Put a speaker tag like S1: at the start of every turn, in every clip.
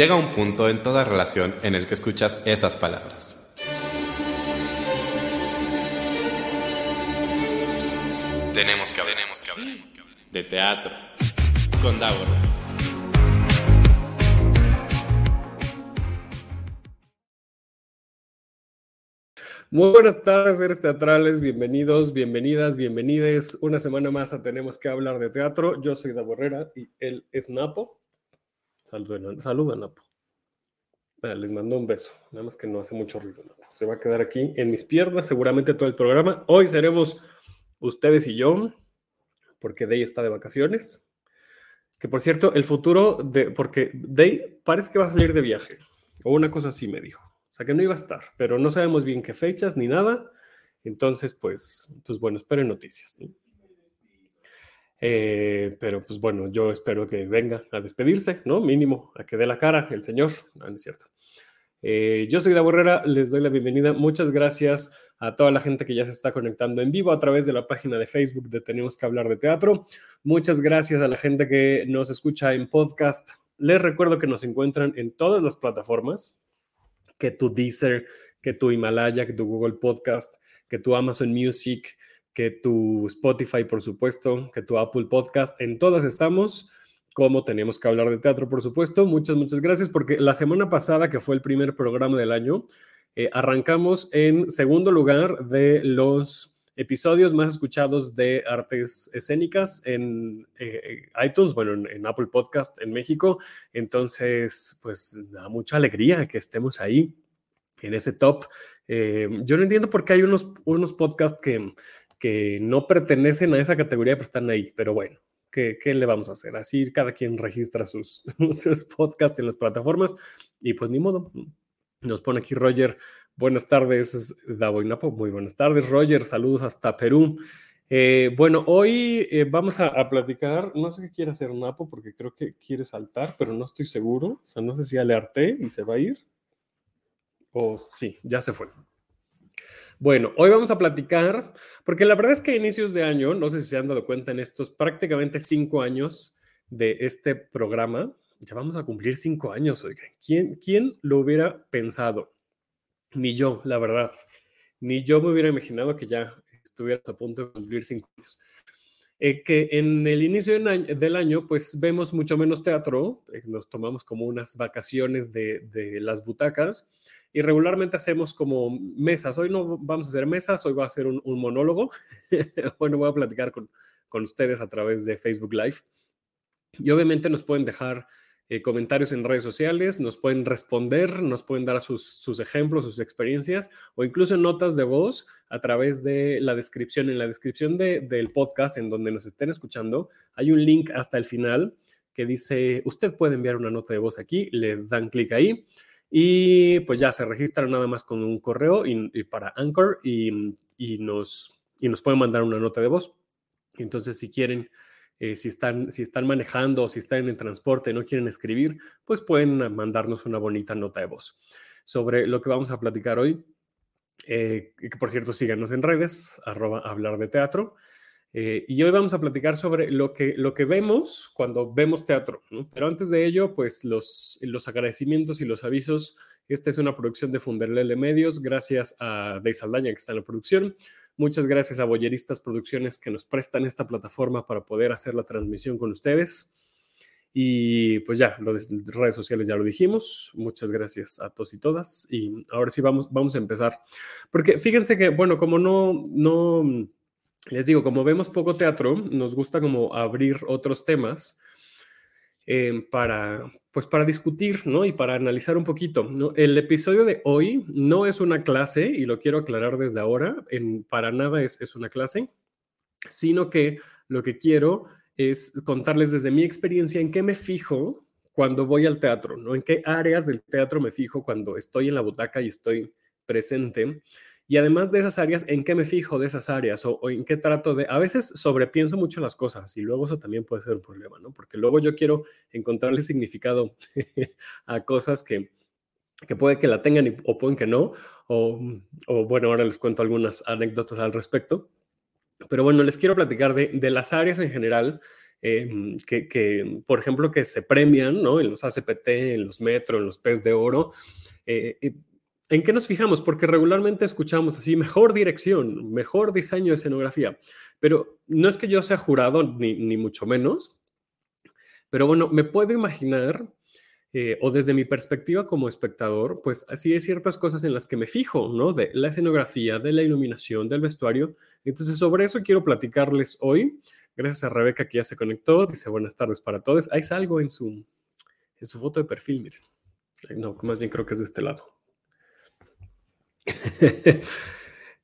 S1: llega un punto en toda relación en el que escuchas esas palabras. Tenemos que hablar, tenemos que hablar, de teatro con Davor.
S2: Muy buenas tardes, seres teatrales, bienvenidos, bienvenidas, bienvenides. Una semana más a Tenemos que hablar de teatro. Yo soy Davo Herrera y él es Napo. Saluda, Napo. les mando un beso, nada más que no hace mucho ruido. Se va a quedar aquí en mis piernas seguramente todo el programa. Hoy seremos ustedes y yo, porque Day está de vacaciones. Que por cierto, el futuro de, porque Day parece que va a salir de viaje, o una cosa así me dijo. O sea que no iba a estar, pero no sabemos bien qué fechas ni nada. Entonces, pues, pues bueno, esperen noticias. Eh, pero pues bueno, yo espero que venga a despedirse, ¿no? Mínimo, a que dé la cara el señor. No, es cierto. Eh, yo soy Davo Herrera, les doy la bienvenida. Muchas gracias a toda la gente que ya se está conectando en vivo a través de la página de Facebook de Tenemos que hablar de teatro. Muchas gracias a la gente que nos escucha en podcast. Les recuerdo que nos encuentran en todas las plataformas que tu Deezer, que tu Himalaya, que tu Google Podcast, que tu Amazon Music, que tu Spotify, por supuesto, que tu Apple Podcast. En todas estamos, como tenemos que hablar de teatro, por supuesto. Muchas, muchas gracias, porque la semana pasada, que fue el primer programa del año, eh, arrancamos en segundo lugar de los episodios más escuchados de artes escénicas en eh, iTunes, bueno, en, Apple Podcast en México. Entonces, pues da mucha alegría que estemos ahí en ese top. Eh, yo no entiendo por qué hay unos, unos podcasts que, que no pertenecen a esa categoría, pero están ahí. Pero bueno, ¿qué, qué le vamos a hacer? Así cada quien registra sus, sus podcasts en las plataformas y pues ni modo. Nos pone aquí Roger Buenas tardes, Davo Napo. Muy buenas tardes, Roger. Saludos hasta Perú. Eh, bueno, hoy eh, vamos a, platicar. No sé qué quiere hacer Napo porque creo que quiere saltar, pero no estoy seguro. O sea, no sé si alerté y se va a ir. O sí, ya se fue. Bueno, hoy vamos a platicar, porque la verdad es que a inicios de año, no sé si se han dado cuenta en estos prácticamente cinco años de este programa, ya vamos a cumplir cinco años, oigan. ¿Quién, quién lo hubiera pensado? Ni yo, la verdad. Ni yo me hubiera imaginado que ya estuvieras a punto de cumplir cinco años. Eh, que en el inicio del año, pues vemos mucho menos teatro, eh, nos tomamos como unas vacaciones de, las butacas y regularmente hacemos como mesas. Hoy no vamos a hacer mesas, hoy va a ser un, monólogo. bueno, voy a platicar con, con ustedes a través de Facebook Live. Y obviamente nos pueden dejar eh, comentarios en redes sociales, nos pueden responder, nos pueden dar sus, sus, ejemplos, sus experiencias o incluso notas de voz a través de la descripción. En la descripción del podcast en donde nos estén escuchando, hay un link hasta el final que dice, usted puede enviar una nota de voz aquí, le dan clic ahí y pues ya se registran nada más con un correo y, para Anchor y, y, nos, y nos pueden mandar una nota de voz. Entonces, si quieren eh, si, están, si están manejando o si están en transporte no quieren escribir, pues pueden mandarnos una bonita nota de voz sobre lo que vamos a platicar hoy. Eh, que por cierto, síganos en redes, arroba hablar de teatro. Eh, y hoy vamos a platicar sobre lo que, lo que vemos cuando vemos teatro. Pero antes de ello, pues los, los agradecimientos y los avisos. Esta es una producción de Funderlele Medios, gracias a Dey Saldaña que está en la producción. Muchas gracias a Boyeristas Producciones que nos prestan esta plataforma para poder hacer la transmisión con ustedes. Y pues ya, las redes sociales ya lo dijimos. Muchas gracias a todos y todas. Y ahora sí vamos, vamos a empezar. Porque fíjense que, bueno, como no, no, les digo, como vemos poco teatro, nos gusta como abrir otros temas eh, para, pues para discutir, ¿no? Y para analizar un poquito. El episodio de hoy no es una clase, y lo quiero aclarar desde ahora, en, para nada es, es una clase, sino que lo que quiero es contarles desde mi experiencia en qué me fijo cuando voy al teatro, ¿no? En qué áreas del teatro me fijo cuando estoy en la butaca y estoy presente y además de esas áreas, ¿en qué me fijo de esas áreas? O, en qué trato de... A veces sobrepienso mucho las cosas y luego eso también puede ser un problema, ¿no? Porque luego yo quiero encontrarle significado a cosas que, que puede que la tengan o pueden que no. O, o, bueno, ahora les cuento algunas anécdotas al respecto. Pero bueno, les quiero platicar de, de las áreas en general em, que, por ejemplo, que se premian, ¿no? En los ACPT, en los Metro, en los PES de Oro. Eh, ¿En qué nos fijamos? Porque regularmente escuchamos así, mejor dirección, mejor diseño de escenografía, pero no es que yo sea jurado, ni, ni mucho menos, pero bueno, me puedo imaginar eh, o desde mi perspectiva como espectador, pues así hay ciertas cosas en las que me fijo, ¿no? De la escenografía, de la iluminación, del vestuario. Entonces, sobre eso quiero platicarles hoy. Gracias a Rebeca que ya se conectó. Dice buenas tardes para todos. Ahí salgo en su, en su foto de perfil, miren. No, más bien creo que es de este lado.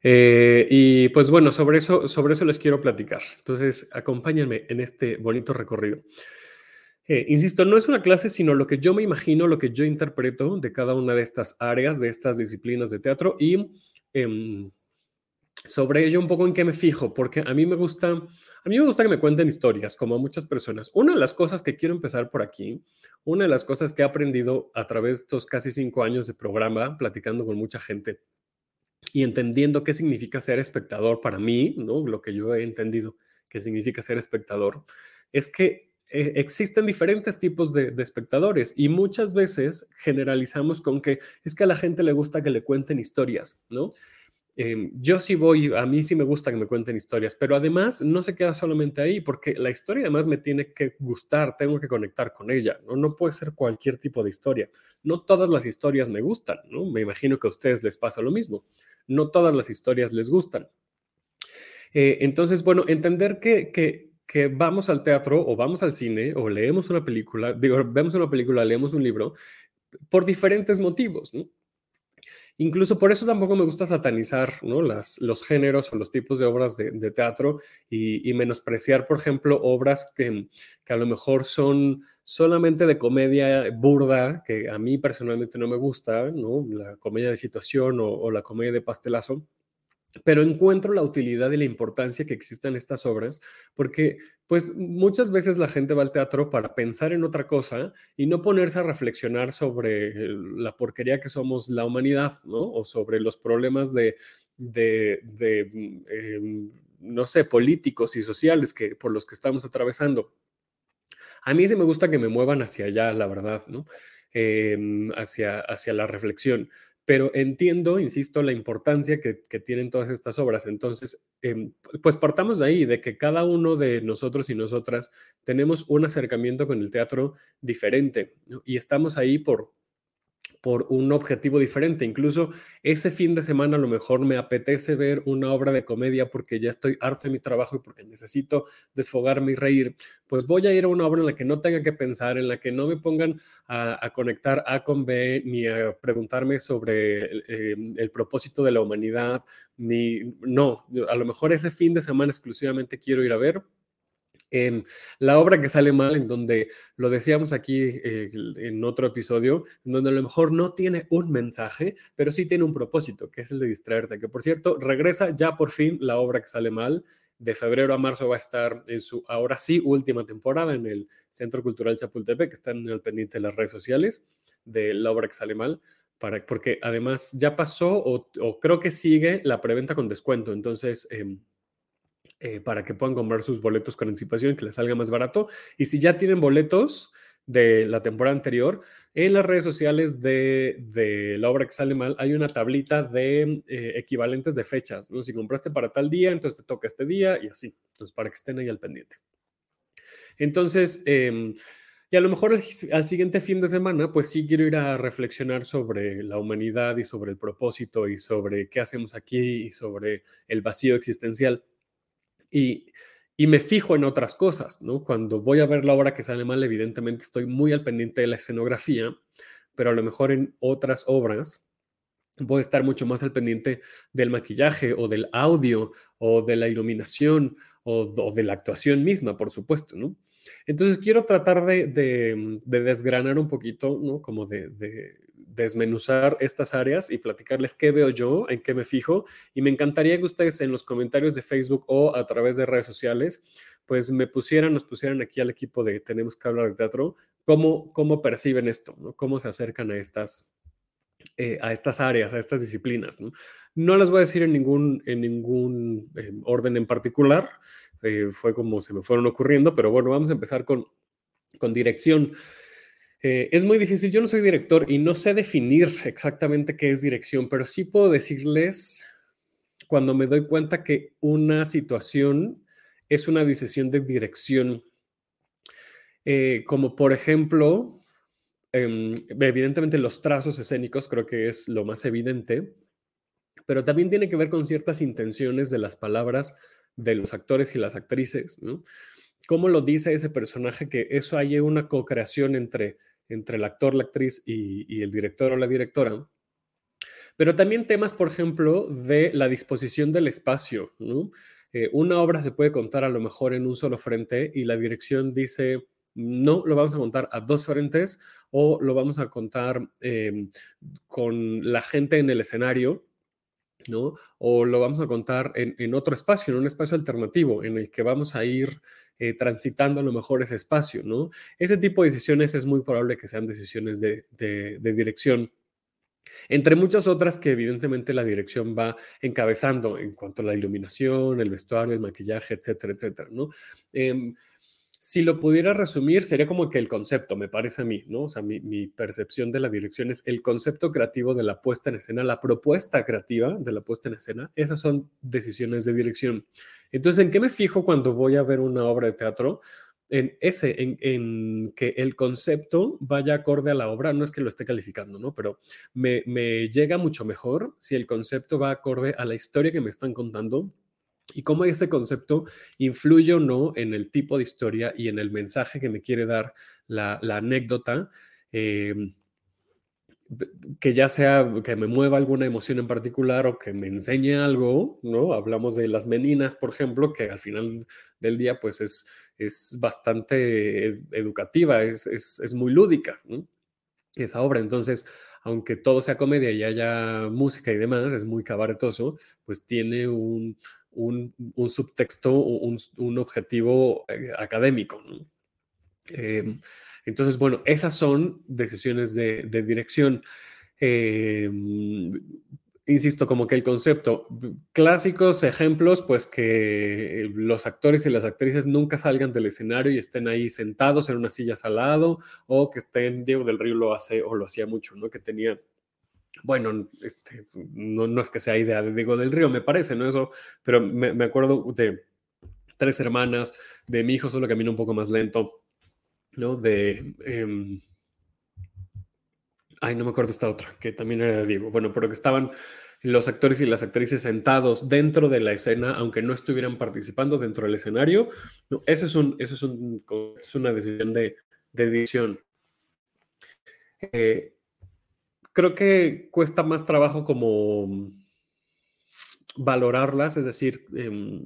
S2: Eh, y pues bueno, sobre eso, sobre eso les quiero platicar. Entonces, acompáñenme en este bonito recorrido. Eh, insisto, no es una clase, sino lo que yo me imagino, lo que yo interpreto de cada una de estas áreas, de estas disciplinas de teatro y em, sobre ello un poco en qué me fijo, porque a mí me gusta, a mí me gusta que me cuenten historias, como a muchas personas. Una de las cosas que quiero empezar por aquí, una de las cosas que he aprendido a través de estos casi cinco años de programa, platicando con mucha gente y entendiendo qué significa ser espectador para mí, ¿no? Lo que yo he entendido que significa ser espectador, es que eh, existen diferentes tipos de, espectadores y muchas veces generalizamos con que es que a la gente le gusta que le cuenten historias, ¿no? Em, yo sí voy, a mí sí me gusta que me cuenten historias, pero además no se queda solamente ahí, porque la historia además me tiene que gustar, tengo que conectar con ella, ¿no? Puede ser cualquier tipo de historia. No todas las historias me gustan. Me imagino que a ustedes les pasa lo mismo. No todas las historias les gustan. Eh, entonces, bueno, entender que, que que vamos al teatro o vamos al cine o leemos una película, digo, vemos una película, leemos un libro, por diferentes motivos, ¿no? Incluso por eso tampoco me gusta satanizar los géneros o los tipos de obras de, teatro y, menospreciar, por ejemplo, obras que, a lo mejor son solamente de comedia burda, que a mí personalmente no me gusta, la comedia de situación o la comedia de pastelazo pero encuentro la utilidad y la importancia que existen estas obras, porque pues muchas veces la gente va al teatro para pensar en otra cosa y no ponerse a reflexionar sobre la porquería que somos la humanidad, ¿no? O sobre los problemas de, de, mm, em, no sé, políticos y sociales que, por los que estamos atravesando. A mí sí me gusta que me muevan hacia allá, la verdad, ¿no? Em, hacia, hacia la reflexión pero entiendo, insisto, la importancia que, tienen todas estas obras. Entonces, em, pues partamos de ahí, de que cada uno de nosotros y nosotras tenemos un acercamiento con el teatro diferente y estamos ahí por, por un objetivo diferente. Incluso ese fin de semana a lo mejor me apetece ver una obra de comedia porque ya estoy harto de mi trabajo y porque necesito desfogarme y reír. Pues voy a ir a una obra en la que no tenga que pensar, en la que no me pongan a, conectar A con B, ni a preguntarme sobre em, el propósito de la humanidad, ni no, a lo mejor ese fin de semana exclusivamente quiero ir a ver en la obra que sale mal, en donde lo decíamos aquí eh, en otro episodio, en donde a lo mejor no tiene un mensaje, pero sí tiene un propósito, que es el de distraerte. Que por cierto, regresa ya por fin la obra que sale mal. De febrero a marzo va a estar en su, ahora sí, última temporada en el Centro Cultural Chapultepec, que están en el pendiente de las redes sociales de la obra que sale mal. Para, porque además ya pasó o, creo que sigue la preventa con descuento. Entonces, em, eh, para que puedan comprar sus boletos con anticipación que les salga más barato. Y si ya tienen boletos de la temporada anterior, en las redes sociales de, la obra que sale mal hay una tablita de eh, equivalentes de fechas. ¿no? Si compraste para tal día, entonces te toca este día y así. Entonces, para que estén ahí al pendiente. Entonces, em, y a lo mejor al siguiente fin de semana, pues sí quiero ir a reflexionar sobre la humanidad y sobre el propósito y sobre qué hacemos aquí y sobre el vacío existencial y, me fijo en otras cosas, ¿no? Cuando voy a ver la obra que sale mal, evidentemente estoy muy al pendiente de la escenografía, pero a lo mejor en otras obras voy a estar mucho más al pendiente del maquillaje o del audio o de la iluminación o, de la actuación misma, por supuesto, ¿no? Entonces quiero tratar de, desgranar un poquito, ¿no? Como de, desmenuzar estas áreas y platicarles qué veo yo, en qué me fijo. Y me encantaría que ustedes en los comentarios de Facebook o a través de redes sociales, pues me pusieran, nos pusieran aquí al equipo de Tenemos que hablar de teatro, cómo, cómo perciben esto, cómo se acercan a estas, eh, a estas áreas, a estas disciplinas. ¿no? no las voy a decir en ningún, en ningún eh, orden en particular, eh, fue como se me fueron ocurriendo, pero bueno, vamos a empezar con, con dirección. Eh, es muy difícil, yo no soy director y no sé definir exactamente qué es dirección, pero sí puedo decirles cuando me doy cuenta que una situación es una decisión de dirección. Eh, como por ejemplo, em, evidentemente los trazos escénicos creo que es lo más evidente, pero también tiene que ver con ciertas intenciones de las palabras de los actores y las actrices, ¿no? ¿Cómo lo dice ese personaje que eso haya una co-creación entre, entre el actor, la actriz y, el director o la directora? Pero también temas, por ejemplo, de la disposición del espacio. Eh, una obra se puede contar a lo mejor en un solo frente y la dirección dice, no, lo vamos a contar a dos frentes o lo vamos a contar em, con la gente en el escenario O lo vamos a contar en, otro espacio, en un espacio alternativo, en el que vamos a ir eh, transitando a lo mejor ese espacio, ¿no? Ese tipo de decisiones es muy probable que sean decisiones de, dirección. Entre muchas otras que evidentemente la dirección va encabezando en cuanto a la iluminación, el vestuario, el maquillaje, etcétera, etcétera, ¿no? Em, si lo pudiera resumir, sería como que el concepto, me parece a mí, ¿no? O sea, mi, percepción de la dirección es el concepto creativo de la puesta en escena, la propuesta creativa de la puesta en escena, esas son decisiones de dirección. Entonces, ¿en qué me fijo cuando voy a ver una obra de teatro? En ese, en, que el concepto vaya acorde a la obra, no es que lo esté calificando, ¿no? Pero me, me llega mucho mejor si el concepto va acorde a la historia que me están contando y cómo ese concepto influye o no en el tipo de historia y en el mensaje que me quiere dar la, anécdota, em, que ya sea que me mueva alguna emoción en particular o que me enseñe algo, ¿no? Hablamos de las meninas, por ejemplo, que al final del día pues es, es bastante educativa, es, es, muy lúdica, Esa obra. Entonces, aunque todo sea comedia y haya música y demás, es muy cabaretoso, pues tiene un, un, subtexto, un, un objetivo eh, académico. Em, entonces, bueno, esas son decisiones de, dirección. Em, insisto, como que el concepto, clásicos ejemplos, pues que los actores y las actrices nunca salgan del escenario y estén ahí sentados en unas sillas al lado, o que estén, Diego del Río lo hace o lo hacía mucho, ¿no? Que tenía bueno, este, no, es que sea idea de Diego del Río, me parece, ¿no? Eso, pero me, acuerdo de tres hermanas, de mi hijo solo camina un poco más lento, ¿no? De... Em, ay, no me acuerdo esta otra, que también era de Diego. Bueno, pero que estaban los actores y las actrices sentados dentro de la escena, aunque no estuvieran participando dentro del escenario. eso es, un, eso es, un, es una decisión de, de edición. Eh, creo que cuesta más trabajo como valorarlas, es decir, em,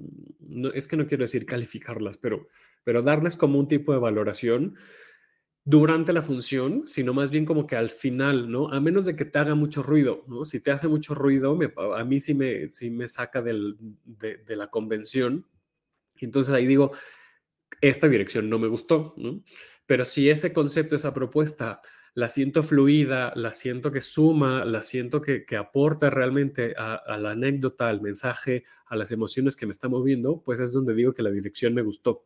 S2: es que no quiero decir calificarlas, pero, pero darles como un tipo de valoración durante la función, sino más bien como que al final, ¿no? A menos de que te haga mucho ruido, ¿no? Si te hace mucho ruido, a mí sí me, sí me saca de, de, la convención. Entonces ahí digo, esta dirección no me gustó, ¿no? Pero si ese concepto, esa propuesta la siento fluida, la siento que suma, la siento que, aporta realmente a, la anécdota, al mensaje, a las emociones que me está moviendo, pues es donde digo que la dirección me gustó.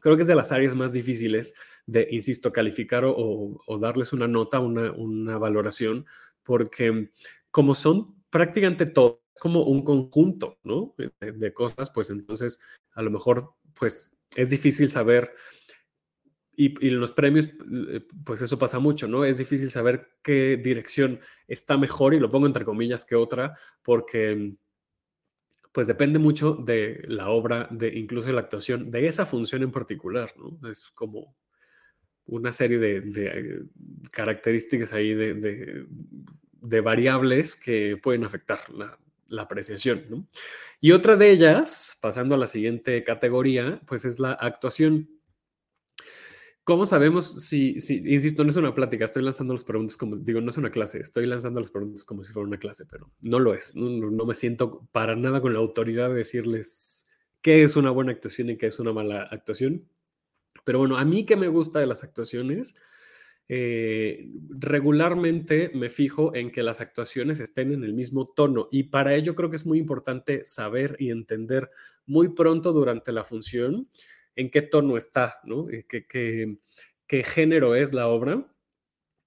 S2: Creo que es de las áreas más difíciles de, insisto, calificar o, darles una nota, una, valoración, porque como son prácticamente todo como un conjunto, ¿no? De, de, cosas, pues entonces a lo mejor, pues es difícil saber y, en los premios, eh, pues eso pasa mucho, ¿no? Es difícil saber qué dirección está mejor, y lo pongo entre comillas, que otra, porque pues depende mucho de la obra, de incluso de la actuación, de esa función en particular, ¿no? Es como una serie de, características ahí, de, variables que pueden afectar la, la apreciación, ¿no? Y otra de ellas, pasando a la siguiente categoría, pues es la actuación. ¿Cómo sabemos si, si, insisto, no es una plática, estoy lanzando las preguntas como, digo, no es una clase, estoy lanzando las preguntas como si fuera una clase, pero no lo es, no, me siento para nada con la autoridad de decirles qué es una buena actuación y qué es una mala actuación. Pero bueno, a mí que me gusta de las actuaciones eh, regularmente me fijo en que las actuaciones estén en el mismo tono y para ello creo que es muy importante saber y entender muy pronto durante la función en qué tono está, ¿no? Eh, qué, género es la obra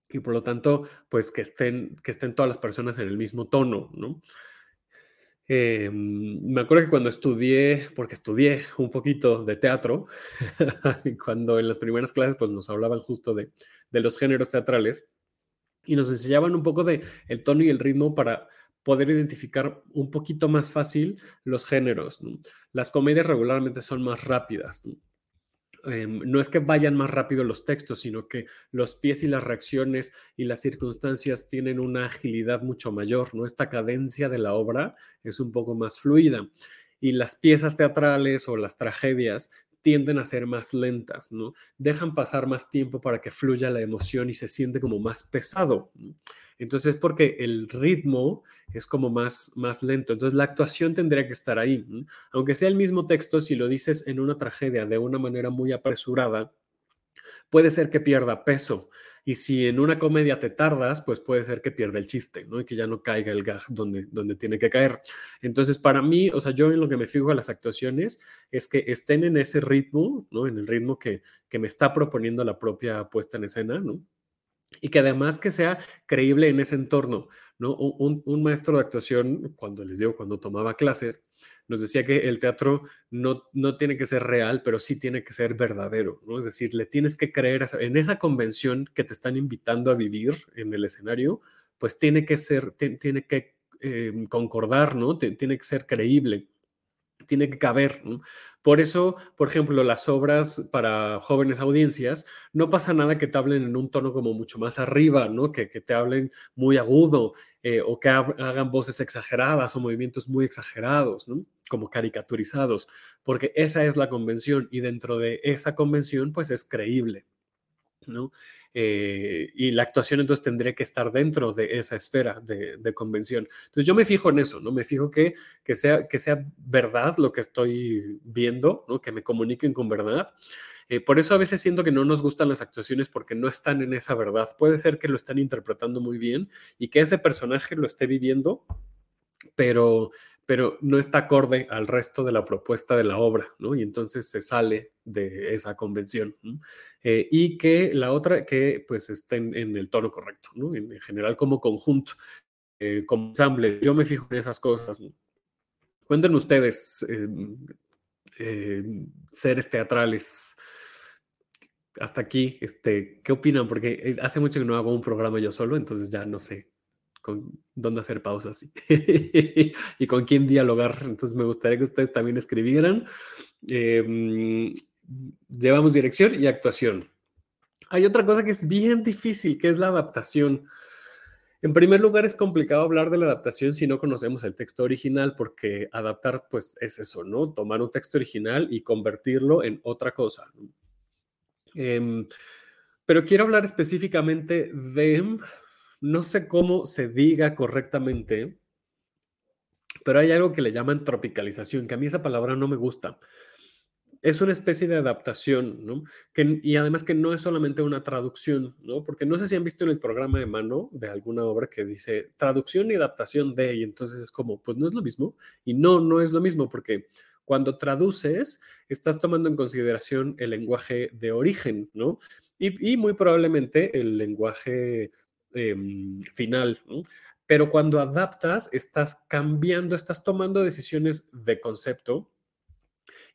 S2: y por lo tanto, pues que estén, que estén todas las personas en el mismo tono, ¿no? Eh, me acuerdo que cuando estudié, porque estudié un poquito de teatro, cuando en las primeras clases pues nos hablaban justo de, de, los géneros teatrales y nos enseñaban un poco de el tono y el ritmo para poder identificar un poquito más fácil los géneros. Las comedias regularmente son más rápidas. ¿no? Em, no es que vayan más rápido los textos, sino que los pies y las reacciones y las circunstancias tienen una agilidad mucho mayor, ¿no? Esta cadencia de la obra es un poco más fluida. Y las piezas teatrales o las tragedias tienden a ser más lentas, ¿no? Dejan pasar más tiempo para que fluya la emoción y se siente como más pesado. Entonces, porque el ritmo es como más, más lento. Entonces, la actuación tendría que estar ahí. Aunque sea el mismo texto, si lo dices en una tragedia de una manera muy apresurada, puede ser que pierda peso. Y si en una comedia te tardas, pues puede ser que pierda el chiste, ¿no? Y que ya no caiga el gag donde, donde tiene que caer. Entonces, para mí, o sea, yo en lo que me fijo a las actuaciones es que estén en ese ritmo, ¿no? En el ritmo que, que me está proponiendo la propia puesta en escena, ¿no? Y que además que sea creíble en ese entorno, ¿no? Un, un, maestro de actuación, cuando les digo, cuando tomaba clases, nos decía que el teatro no, no tiene que ser real, pero sí tiene que ser verdadero, ¿no? Es decir, le tienes que creer en esa convención que te están invitando a vivir en el escenario, pues tiene que ser, tiene que eh, concordar, ¿no? tiene que ser creíble tiene que caber. Por eso, por ejemplo, las obras para jóvenes audiencias, no pasa nada que te hablen en un tono como mucho más arriba, ¿no? Que, te hablen muy agudo eh, o que hagan voces exageradas o movimientos muy exagerados. Como caricaturizados, porque esa es la convención y dentro de esa convención, pues es creíble. ¿no? Eh, y la actuación entonces tendría que estar dentro de esa esfera de, convención. Entonces yo me fijo en eso, ¿no? Me fijo que, que, sea, que sea verdad lo que estoy viendo, ¿no? Que me comuniquen con verdad. Eh, por eso a veces siento que no nos gustan las actuaciones porque no están en esa verdad. Puede ser que lo están interpretando muy bien y que ese personaje lo esté viviendo, pero, pero no está acorde al resto de la propuesta de la obra, ¿no? Y entonces se sale de esa convención. Eh, y que la otra, que pues estén en el tono correcto, ¿no? En, general como conjunto, eh, como ensamble. Yo me fijo en esas cosas. ¿no? Ustedes, eh, seres teatrales, hasta aquí, este, ¿qué opinan? Porque hace mucho que no hago un programa yo solo, entonces ya no sé con dónde hacer pausas y con quién dialogar. Entonces me gustaría que ustedes también escribieran. Em, llevamos dirección y actuación. Hay otra cosa que es bien difícil, que es la adaptación. En primer lugar, es complicado hablar de la adaptación si no conocemos el texto original, porque adaptar, pues, es eso, ¿no? Tomar un texto original y convertirlo en otra cosa. Em, pero quiero hablar específicamente de no sé cómo se diga correctamente, pero hay algo que le llaman tropicalización, que a mí esa palabra no me gusta. Es una especie de adaptación, ¿no? Y además que no es solamente una traducción, ¿no? Porque no sé si han visto en el programa de mano de alguna obra que dice traducción y adaptación de, y entonces es como, pues no es lo mismo. Y no, no es lo mismo, porque cuando traduces, estás tomando en consideración el lenguaje de origen, ¿no? Y muy probablemente el lenguaje Em, final. Pero cuando adaptas, estás cambiando, estás tomando decisiones de concepto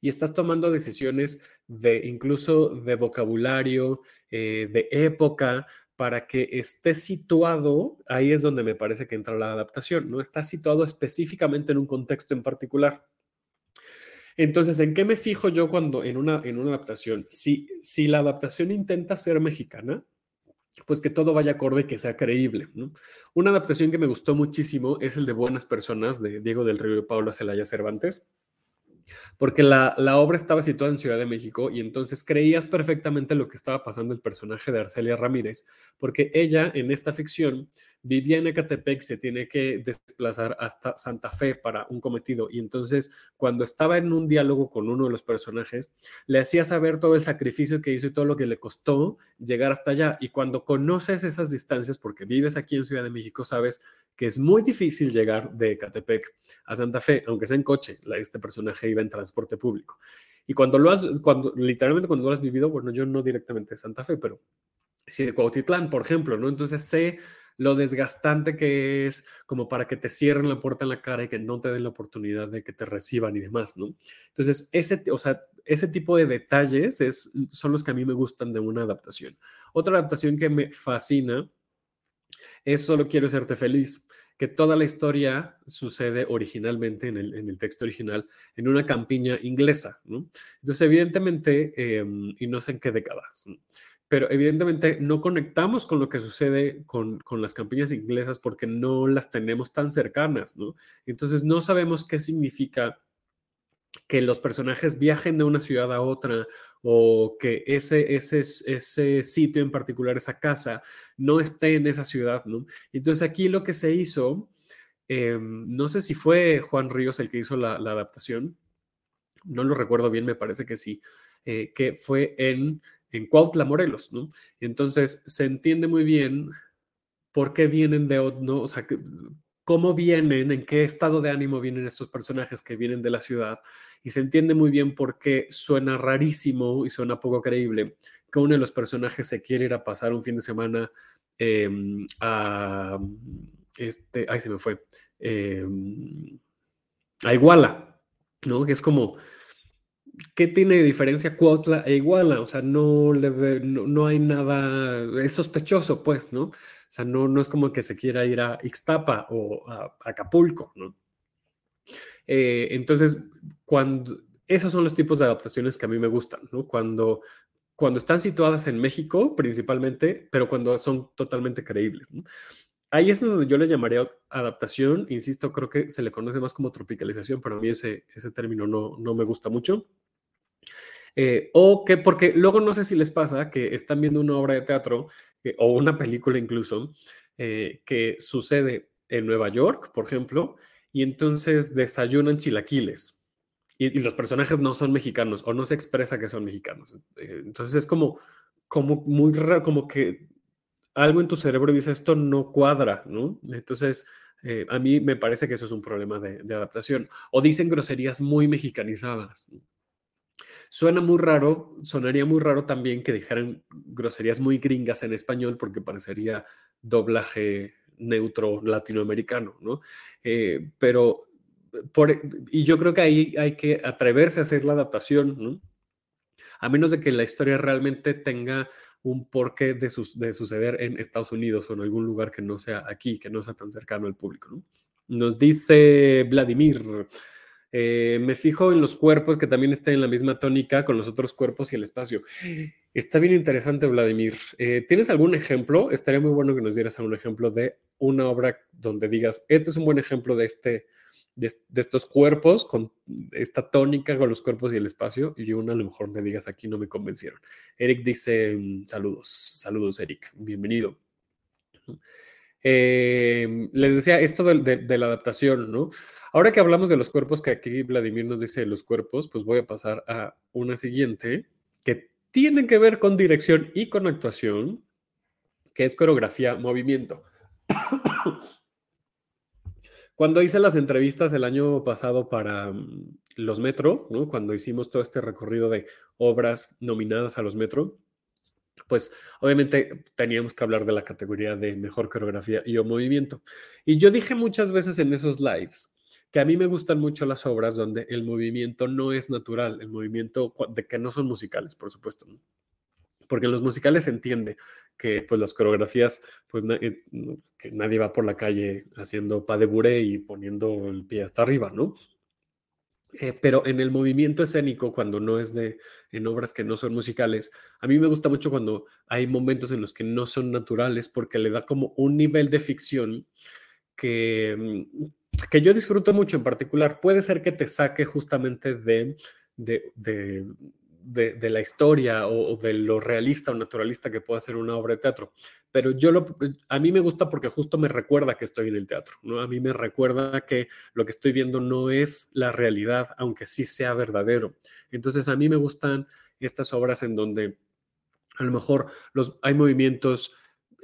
S2: y estás tomando decisiones de incluso de vocabulario, eh, de época, para que esté situado, ahí es donde me parece que entra la adaptación, ¿no? Está situado específicamente en un contexto en particular. Entonces, ¿en qué me fijo yo cuando en una, en una adaptación? Si, si la adaptación intenta ser mexicana, pues que todo vaya acorde, que sea creíble. Una adaptación que me gustó muchísimo es el de Buenas Personas de Diego del Río y Pablo Celaya Cervantes, porque la, obra estaba situada en Ciudad de México y entonces creías perfectamente lo que estaba pasando el personaje de Arcelia Ramírez, porque ella en esta ficción vivía en Ecatepec, se tiene que desplazar hasta Santa Fe para un cometido. Y entonces, cuando estaba en un diálogo con uno de los personajes, le hacía saber todo el sacrificio que hizo y todo lo que le costó llegar hasta allá. Y cuando conoces esas distancias, porque vives aquí en Ciudad de México, sabes que es muy difícil llegar de Ecatepec a Santa Fe, aunque sea en coche. Este personaje iba en transporte público. Y cuando lo has, cuando literalmente cuando lo has vivido, bueno, yo no directamente de Santa Fe, pero sí de Cuautitlán, por ejemplo, ¿no? Entonces sé lo desgastante que es como para que te cierren la puerta en la cara y que no te den la oportunidad de que te reciban y demás, ¿no? Entonces, ese, o sea, ese tipo de detalles es, son los que a mí me gustan de una adaptación. Otra adaptación que me fascina es Solo quiero hacerte feliz que toda la historia sucede originalmente en el, texto original en una campiña inglesa. ¿no? Entonces, evidentemente, em, y no sé en qué décadas, pero evidentemente no conectamos con lo que sucede con, con, las campiñas inglesas porque no las tenemos tan cercanas, ¿no? Entonces no sabemos qué significa que los personajes viajen de una ciudad a otra o que ese, ese, ese sitio en particular, esa casa, no esté en esa ciudad, ¿no? Entonces aquí lo que se hizo, em, no sé si fue Juan Ríos el que hizo la, adaptación, no lo recuerdo bien, me parece que sí, eh, que fue en, en Cuautla, Morelos, ¿no? Entonces se entiende muy bien por qué vienen de, ¿no? O sea, cómo vienen, en qué estado de ánimo vienen estos personajes que vienen de la ciudad y se entiende muy bien por qué suena rarísimo y suena poco creíble que uno de los personajes se quiere ir a pasar un fin de semana em, a este, ay se me fue, em, a Iguala, ¿no? Que es como, ¿qué tiene de diferencia Cuautla e Iguala? O sea, no, le no, hay nada, es sospechoso, pues, ¿no? O sea, no, no es como que se quiera ir a Ixtapa o a Acapulco, ¿no? Eh, entonces, cuando, esos son los tipos de adaptaciones que a mí me gustan, ¿no? Cuando, cuando están situadas en México principalmente, pero cuando son totalmente creíbles. ¿no? Ahí es donde yo le llamaría adaptación, insisto, creo que se le conoce más como tropicalización, pero a mí ese, ese término no, no me gusta mucho. Eh, o que, porque luego no sé si les pasa que están viendo una obra de teatro eh, o una película incluso que sucede en Nueva York, por ejemplo, y entonces desayunan chilaquiles. Y, los personajes no son mexicanos o no se expresa que son mexicanos. Eh, entonces es como, como muy raro, como que algo en tu cerebro dice esto no cuadra, ¿no? Entonces eh, a mí me parece que eso es un problema de, adaptación. O dicen groserías muy mexicanizadas. Suena muy raro, sonaría muy raro también que dijeran groserías muy gringas en español porque parecería doblaje neutro latinoamericano, ¿no? Eh, pero, por, y yo creo que ahí hay que atreverse a hacer la adaptación, ¿no? A menos de que la historia realmente tenga un porqué de, de suceder en Estados Unidos o en algún lugar que no sea aquí, que no sea tan cercano al público, ¿no? Nos dice Vladimir, eh, me fijo en los cuerpos que también estén en la misma tónica con los otros cuerpos y el espacio. Está bien interesante, Vladimir. Eh, ¿Tienes algún ejemplo? Estaría muy bueno que nos dieras algún ejemplo de una obra donde digas, este es un buen ejemplo de, este, de, estos cuerpos, con esta tónica con los cuerpos y el espacio, y una a lo mejor me digas, aquí no me convencieron. Eric dice, mm, saludos, saludos, Eric, bienvenido. Eh, les decía esto de, la adaptación, ¿no? Ahora que hablamos de los cuerpos, que aquí Vladimir nos dice de los cuerpos, pues voy a pasar a una siguiente que tiene que ver con dirección y con actuación, que es coreografía, movimiento. Cuando hice las entrevistas el año pasado para mm, los Metro, ¿no? cuando hicimos todo este recorrido de obras nominadas a los Metro, pues obviamente teníamos que hablar de la categoría de mejor coreografía y o movimiento. Y yo dije muchas veces en esos lives que a mí me gustan mucho las obras donde el movimiento no es natural, el movimiento de que no son musicales, por supuesto. Porque en los musicales se entiende que pues las coreografías, pues eh, que nadie va por la calle haciendo pas de bourrée y poniendo el pie hasta arriba, ¿no? Eh, pero en el movimiento escénico, cuando no es de, en obras que no son musicales, a mí me gusta mucho cuando hay momentos en los que no son naturales porque le da como un nivel de ficción que, mm, que yo disfruto mucho en particular. Puede ser que te saque justamente de, de, de, la historia o, de lo realista o naturalista que pueda ser una obra de teatro. Pero yo lo, a mí me gusta porque justo me recuerda que estoy en el teatro, ¿no? A mí me recuerda que lo que estoy viendo no es la realidad, aunque sí sea verdadero. Entonces a mí me gustan estas obras en donde a lo mejor los, hay movimientos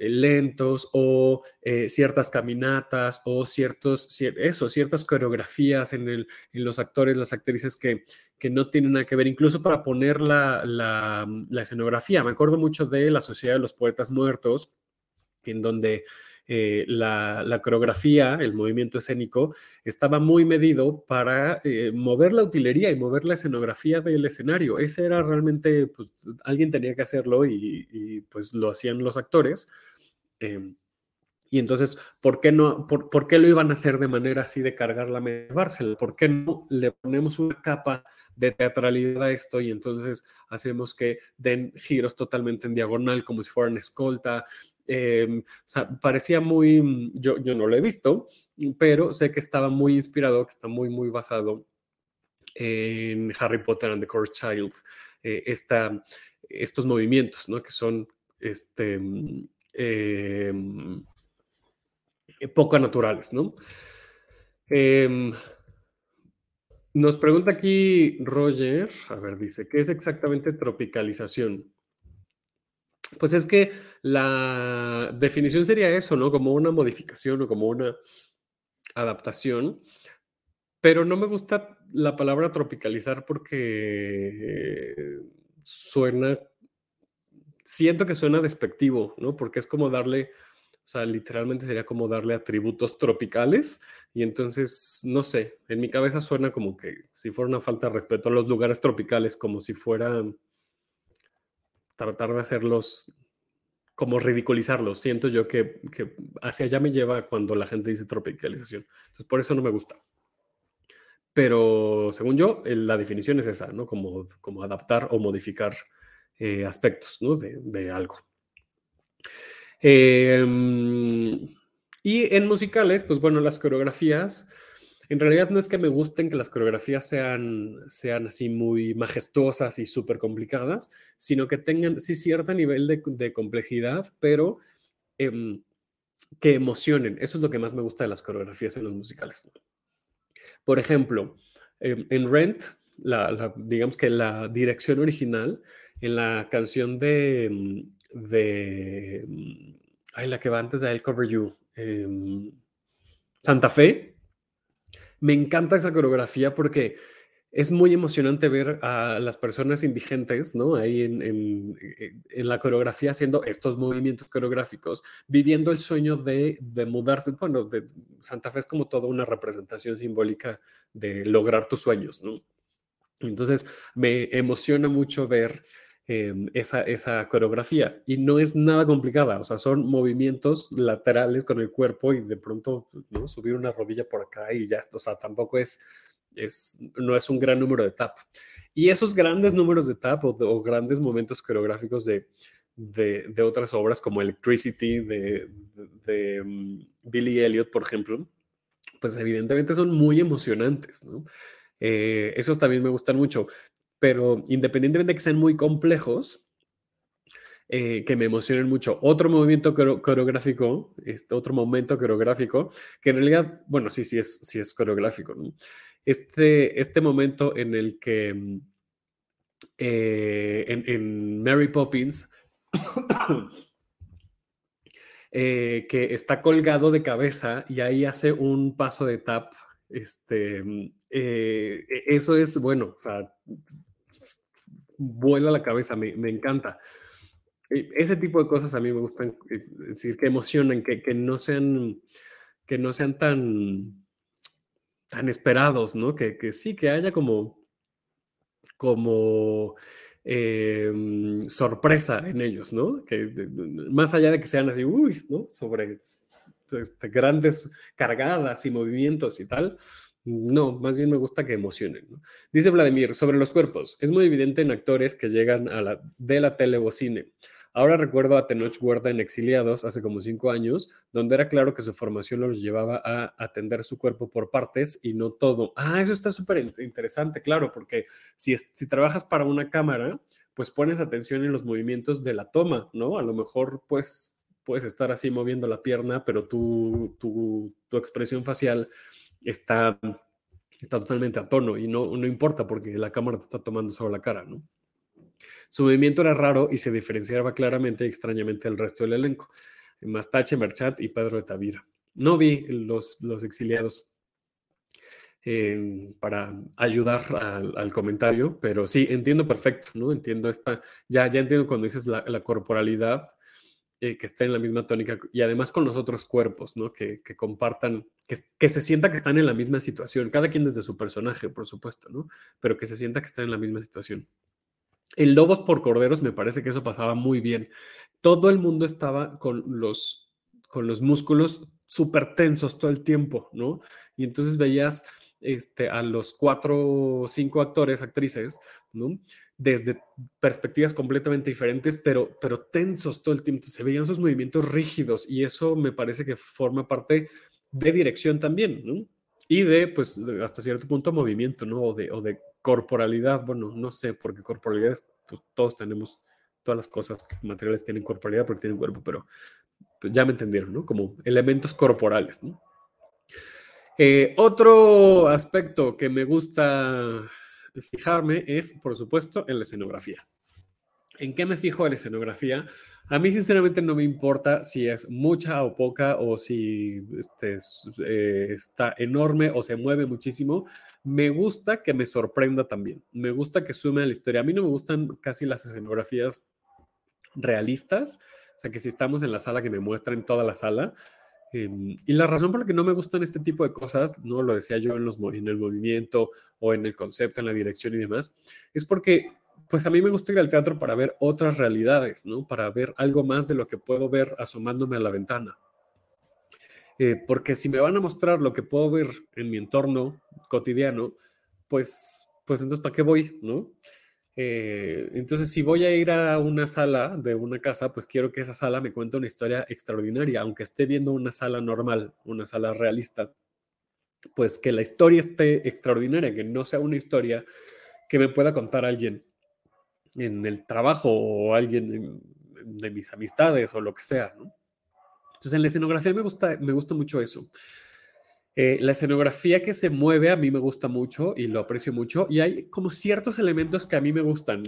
S2: lentos o eh, ciertas caminatas o ciertos, eso, ciertas coreografías en, el, en, los actores, las actrices que, que, no tienen nada que ver, incluso para poner la, la, la, escenografía. Me acuerdo mucho de La Sociedad de los Poetas Muertos, en donde eh, la, la, coreografía, el movimiento escénico, estaba muy medido para mover la utilería y mover la escenografía del escenario. Ese era realmente, pues alguien tenía que hacerlo y, y pues lo hacían los actores Em, y entonces, ¿por qué, no, por, qué lo iban a hacer de manera así de cargar la llevársela? ¿Por qué no le ponemos una capa de teatralidad a esto y entonces hacemos que den giros totalmente en diagonal como si fueran escolta? Em, o sea, parecía muy, yo, yo no lo he visto, pero sé que estaba muy inspirado, que está muy, muy basado en Harry Potter and the Cursed Child, eh, estos movimientos, ¿no? Que son este, Em, poco naturales, ¿no? Em, nos pregunta aquí Roger, a ver, dice, ¿qué es exactamente tropicalización? Pues es que la definición sería eso, ¿no? Como una modificación o como una adaptación, pero no me gusta la palabra tropicalizar porque suena siento que suena despectivo, ¿no? Porque es como darle, o sea, literalmente sería como darle atributos tropicales y entonces, no sé, en mi cabeza suena como que si fuera una falta de respeto a los lugares tropicales, como si fuera tratar de hacerlos, como ridiculizarlos. Siento yo que, hacia allá me lleva cuando la gente dice tropicalización. Entonces, por eso no me gusta. Pero según yo, la definición es esa, ¿no? Como, como adaptar o modificar eh, aspectos de, algo. Em, y en musicales, pues bueno, las coreografías, en realidad no es que me gusten que las coreografías sean, sean así muy majestuosas y súper complicadas, sino que tengan sí cierto nivel de, complejidad, pero em, que emocionen. Eso es lo que más me gusta de las coreografías en los musicales. Por ejemplo, em, en Rent, digamos que la dirección original en la canción de, mm, de mm, ay, la que va antes de I'll Cover You, em, Santa Fe. Me encanta esa coreografía porque es muy emocionante ver a las personas indigentes, ¿no? Ahí en, en, en, la coreografía haciendo estos movimientos coreográficos, viviendo el sueño de, de, mudarse. Bueno, Santa Fe es como toda una representación simbólica de lograr tus sueños, ¿no? Entonces, me emociona mucho ver Em, esa, esa coreografía. Y no es nada complicada, o sea, son movimientos laterales con el cuerpo y de pronto subir una rodilla por acá y ya, o sea, tampoco es, es, no es un gran número de tap. Y esos grandes números de tap o, grandes momentos coreográficos de, de, de, otras obras como Electricity de, de, mm, Billy Elliot, por ejemplo, pues evidentemente son muy emocionantes, ¿no? Eh, esos también me gustan mucho pero independientemente de que sean muy complejos, eh, que me emocionen mucho. Otro movimiento coreográfico, este otro momento coreográfico, que en realidad, bueno, sí, sí es, sí es coreográfico. Este, este momento en el que eh, en, Mary Poppins, eh, que está colgado de cabeza y ahí hace un paso de tap. Este, e, eso es bueno, o sea, vuela la cabeza, me, encanta. E, ese tipo de cosas a mí me gustan, eh, decir, que emocionan, que, que no sean, que no sean tan, tan esperados, ¿no? Que, que sí, que haya como, como em, sorpresa en ellos, ¿no? Que más allá de que sean así, uy, ¿no? Sobre este, grandes cargadas y movimientos y tal, no, más bien me gusta que emocionen. Dice Vladimir, sobre los cuerpos, es muy evidente en actores que llegan a la, de la tele o cine. Ahora recuerdo a Tenoch Huerta en Exiliados hace como cinco años, donde era claro que su formación los llevaba a atender su cuerpo por partes y no todo. Ah, eso está súper interesante, claro, porque si, si trabajas para una cámara, pues pones atención en los movimientos de la toma, ¿no? A lo mejor, pues, puedes estar así moviendo la pierna, pero tu, tu, tu expresión facial está, está totalmente a tono y no, no importa porque la cámara te está tomando sobre la cara, ¿no? Su movimiento era raro y se diferenciaba claramente y extrañamente del resto del elenco. Mastache, Merchat y Pedro de Tavira. No vi los, los exiliados eh, para ayudar al, comentario, pero sí, entiendo perfecto, ¿no? Entiendo esta, ya, ya entiendo cuando dices la corporalidad, eh, que está en la misma tónica y además con los otros cuerpos, ¿no? Que, que compartan, que, que, se sienta que están en la misma situación, cada quien desde su personaje, por supuesto, ¿no? Pero que se sienta que están en la misma situación. En Lobos por Corderos me parece que eso pasaba muy bien. Todo el mundo estaba con los, con los músculos súper tensos todo el tiempo, ¿no? Y entonces veías este, a los cuatro o cinco actores, actrices, desde perspectivas completamente diferentes, pero, pero tensos todo el tiempo. Se veían sus movimientos rígidos y eso me parece que forma parte de dirección también. Y de, pues, hasta cierto punto, movimiento, ¿no? O de, o de corporalidad. Bueno, no sé, porque corporalidad, pues todos tenemos, todas las cosas materiales tienen corporalidad porque tienen cuerpo, pero pues, ya me entendieron, ¿no? Como elementos corporales. Eh, otro aspecto que me gusta fijarme es, por supuesto, en la escenografía. ¿En qué me fijo en la escenografía? A mí, sinceramente, no me importa si es mucha o poca o si este, eh, está enorme o se mueve muchísimo. Me gusta que me sorprenda también. Me gusta que sume a la historia. A mí no me gustan casi las escenografías realistas. O sea, que si estamos en la sala, que me muestren toda la sala. Em, y la razón por la que no me gustan este tipo de cosas, no lo decía yo en, los, en el movimiento o en el concepto, en la dirección y demás, es porque pues a mí me gusta ir al teatro para ver otras realidades, ¿no? Para ver algo más de lo que puedo ver asomándome a la ventana. Eh, porque si me van a mostrar lo que puedo ver en mi entorno cotidiano, pues, pues entonces, ¿para qué voy, no? Eh, entonces, si voy a ir a una sala de una casa, pues quiero que esa sala me cuente una historia extraordinaria, aunque esté viendo una sala normal, una sala realista, pues que la historia esté extraordinaria, que no sea una historia que me pueda contar alguien en el trabajo o alguien de mis amistades o lo que sea, Entonces, en la escenografía me gusta, me gusta mucho eso. Eh, la escenografía que se mueve a mí me gusta mucho y lo aprecio mucho y hay como ciertos elementos que a mí me gustan,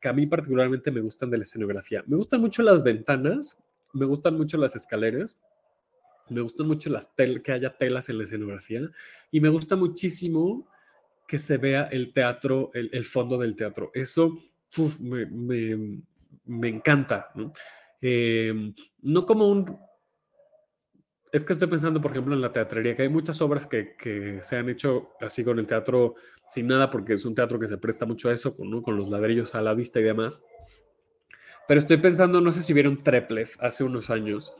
S2: que a mí particularmente me gustan de la escenografía. Me gustan mucho las ventanas, me gustan mucho las escaleras, me gustan mucho las que haya telas en la escenografía y me gusta muchísimo que se vea el teatro, el, fondo del teatro. Eso me, encanta. ¿no? Eh, no como un es que estoy pensando, por ejemplo, en la teatrería, que hay muchas obras que, se han hecho así con el teatro sin nada, porque es un teatro que se presta mucho a eso, con, los ladrillos a la vista y demás. Pero estoy pensando, no sé si vieron Treplev hace unos años,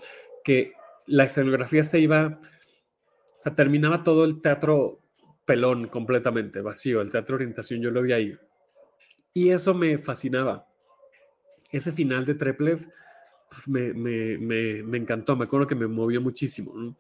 S2: que la escenografía se iba, o sea, terminaba todo el teatro pelón completamente, vacío, el teatro orientación, yo lo vi ahí. Y eso me fascinaba. Ese final de Treplev me, me, me, me, encantó, me acuerdo que me movió muchísimo.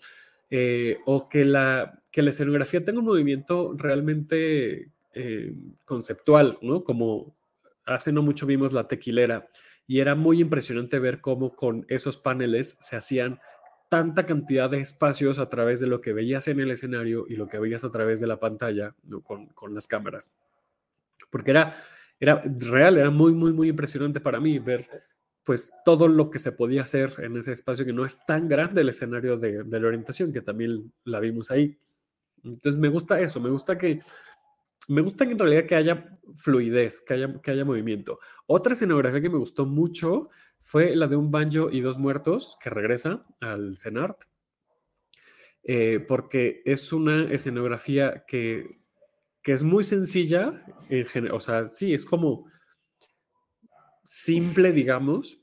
S2: Eh, o que la, que la escenografía tenga un movimiento realmente eh, conceptual, ¿no? Como hace no mucho vimos la tequilera y era muy impresionante ver cómo con esos paneles se hacían tanta cantidad de espacios a través de lo que veías en el escenario y lo que veías a través de la pantalla ¿no? con, con, las cámaras. Porque era, era real, era muy, muy, muy impresionante para mí ver pues todo lo que se podía hacer en ese espacio que no es tan grande el escenario de, la orientación, que también la vimos ahí. Entonces me gusta eso, me gusta que, me gusta en realidad que haya fluidez, que haya, que haya movimiento. Otra escenografía que me gustó mucho fue la de un banjo y dos muertos que regresa al CENART, eh, porque es una escenografía que, que es muy sencilla, en o sea, sí, es como simple, digamos,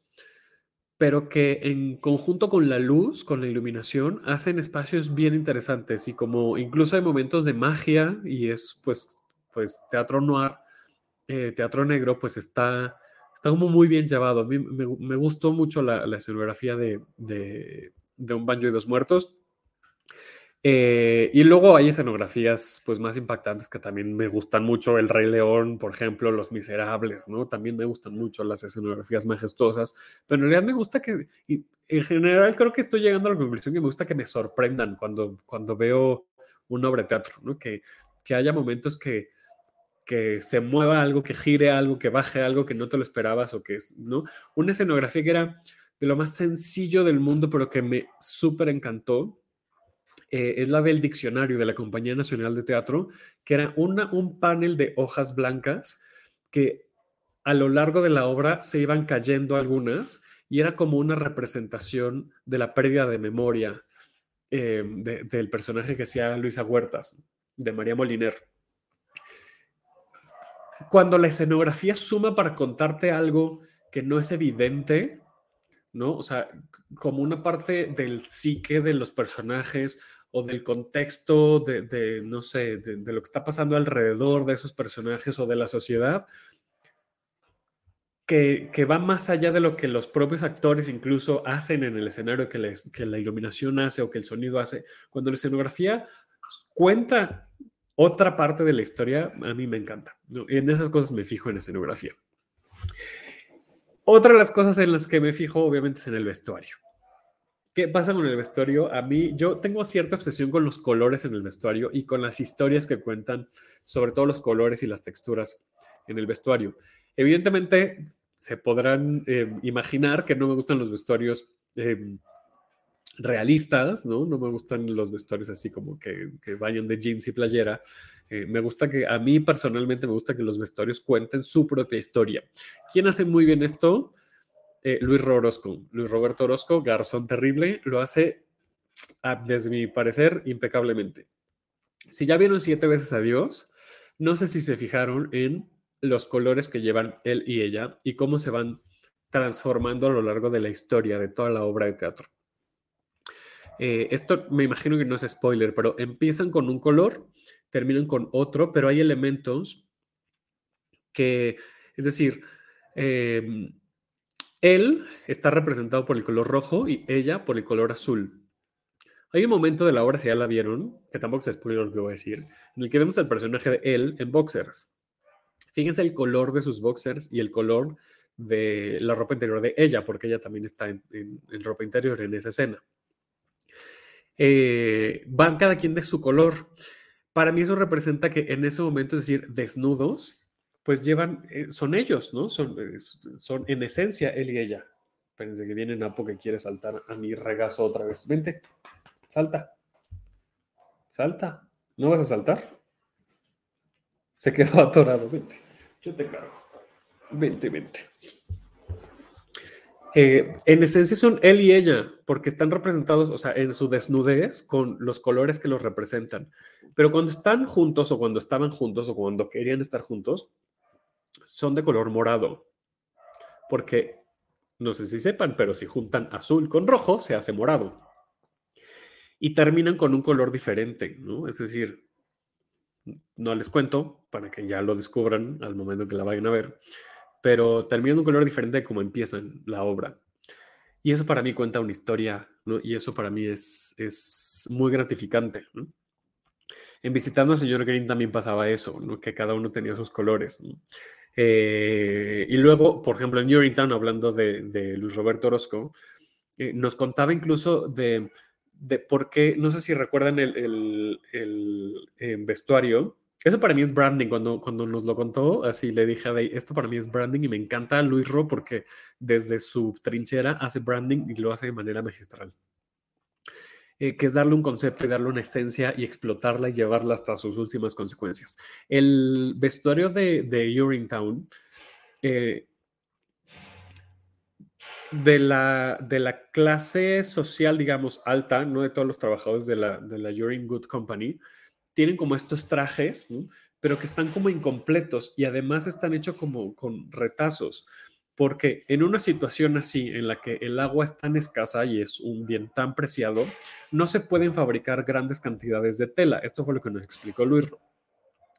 S2: pero que en conjunto con la luz, con la iluminación, hacen espacios bien interesantes y como incluso hay momentos de magia y es pues, pues teatro noir, eh, teatro negro, pues está está como muy bien llevado. A mí me, gustó mucho la, escenografía de, de, Un baño y dos muertos. Eh, y luego hay escenografías pues más impactantes que también me gustan mucho, El Rey León, por ejemplo, Los Miserables, ¿no? También me gustan mucho las escenografías majestuosas, pero en realidad me gusta que, en general creo que estoy llegando a la conclusión que me gusta que me sorprendan cuando, cuando veo una obra de teatro, ¿no? Que, que haya momentos que, que se mueva algo, que gire algo, que baje algo que no te lo esperabas o que es, ¿no? Una escenografía que era de lo más sencillo del mundo, pero que me súper encantó, eh, es la del diccionario de la Compañía Nacional de Teatro, que era una, un panel de hojas blancas que a lo largo de la obra se iban cayendo algunas y era como una representación de la pérdida de memoria eh, del personaje que hacía Luisa Huertas, de María Moliner cuando la escenografía suma para contarte algo que no es evidente, ¿no? O sea, como una parte del psique de los personajes o del contexto de, no sé, de, lo que está pasando alrededor de esos personajes o de la sociedad, que, va más allá de lo que los propios actores incluso hacen en el escenario, que, que la iluminación hace o que el sonido hace. Cuando la escenografía cuenta otra parte de la historia a mí me encanta. Y en esas cosas me fijo en escenografía. Otra de las cosas en las que me fijo, obviamente, es en el vestuario. ¿Qué pasa con el vestuario? A mí, yo tengo cierta obsesión con los colores en el vestuario y con las historias que cuentan, sobre todo los colores y las texturas en el vestuario. Evidentemente, se podrán eh, imaginar que no me gustan los vestuarios eh, realistas, ¿no? No me gustan los vestuarios así como que, vayan de jeans y playera. Eh, me gusta que, a mí personalmente me gusta que los vestuarios cuenten su propia historia. ¿Quién hace muy bien esto? Eh, Luis Orozco, Luis Roberto Orozco, garzón terrible, lo hace, ah, desde mi parecer, impecablemente. Si ya vieron siete veces a Dios, no sé si se fijaron en los colores que llevan él y ella y cómo se van transformando a lo largo de la historia de toda la obra de teatro. Eh, esto me imagino que no es spoiler, pero empiezan con un color, terminan con otro, pero hay elementos que, es decir, em, él está representado por el color rojo y ella por el color azul. Hay un momento de la obra, si ya la vieron, que tampoco se spoiler lo que voy a decir, en el que vemos al personaje de él en boxers. Fíjense el color de sus boxers y el color de la ropa interior de ella, porque ella también está en ropa interior en esa escena. Eh, van cada quien de su color. Para mí eso representa que en ese momento, es decir, desnudos, pues llevan, eh, son ellos, ¿no? Son, eh, son en esencia él y ella. Espérense que viene Napo que quiere saltar a mi regazo otra vez. Vente, salta. Salta. ¿No vas a saltar? Se quedó atorado. Vente. Yo te cargo. Vente, vente. Eh, en esencia son él y ella, porque están representados, o sea, en su desnudez con los colores que los representan. Pero cuando están juntos o cuando estaban juntos o cuando querían estar juntos, son de color morado. Porque, no sé si sepan, pero si juntan azul con rojo, se hace morado. Y terminan con un color diferente, ¿no? Es decir, no les cuento para que ya lo descubran al momento que la vayan a ver pero terminan un color diferente de cómo empiezan la obra. Y eso para mí cuenta una historia, ¿no? Y eso para mí es, es muy gratificante. En visitando al señor Green también pasaba eso, ¿no? Que cada uno tenía sus colores, eh, y luego, por ejemplo, en New Town, hablando de, Luis Roberto Orozco, eh, nos contaba incluso de, por qué, no sé si recuerdan el, el vestuario, eso para mí es branding. Cuando, cuando nos lo contó, así le dije a esto para mí es branding y me encanta Luis Ro porque desde su trinchera hace branding y lo hace de manera magistral. Eh, que es darle un concepto y darle una esencia y explotarla y llevarla hasta sus últimas consecuencias. El vestuario de, de Urinetown, eh, de, la, de la clase social, digamos, alta, no de todos los trabajadores de la, de la Urine Good Company, tienen como estos trajes, pero que están como incompletos y además están hechos como con retazos, porque en una situación así, en la que el agua es tan escasa y es un bien tan preciado, no se pueden fabricar grandes cantidades de tela. Esto fue lo que nos explicó Luis.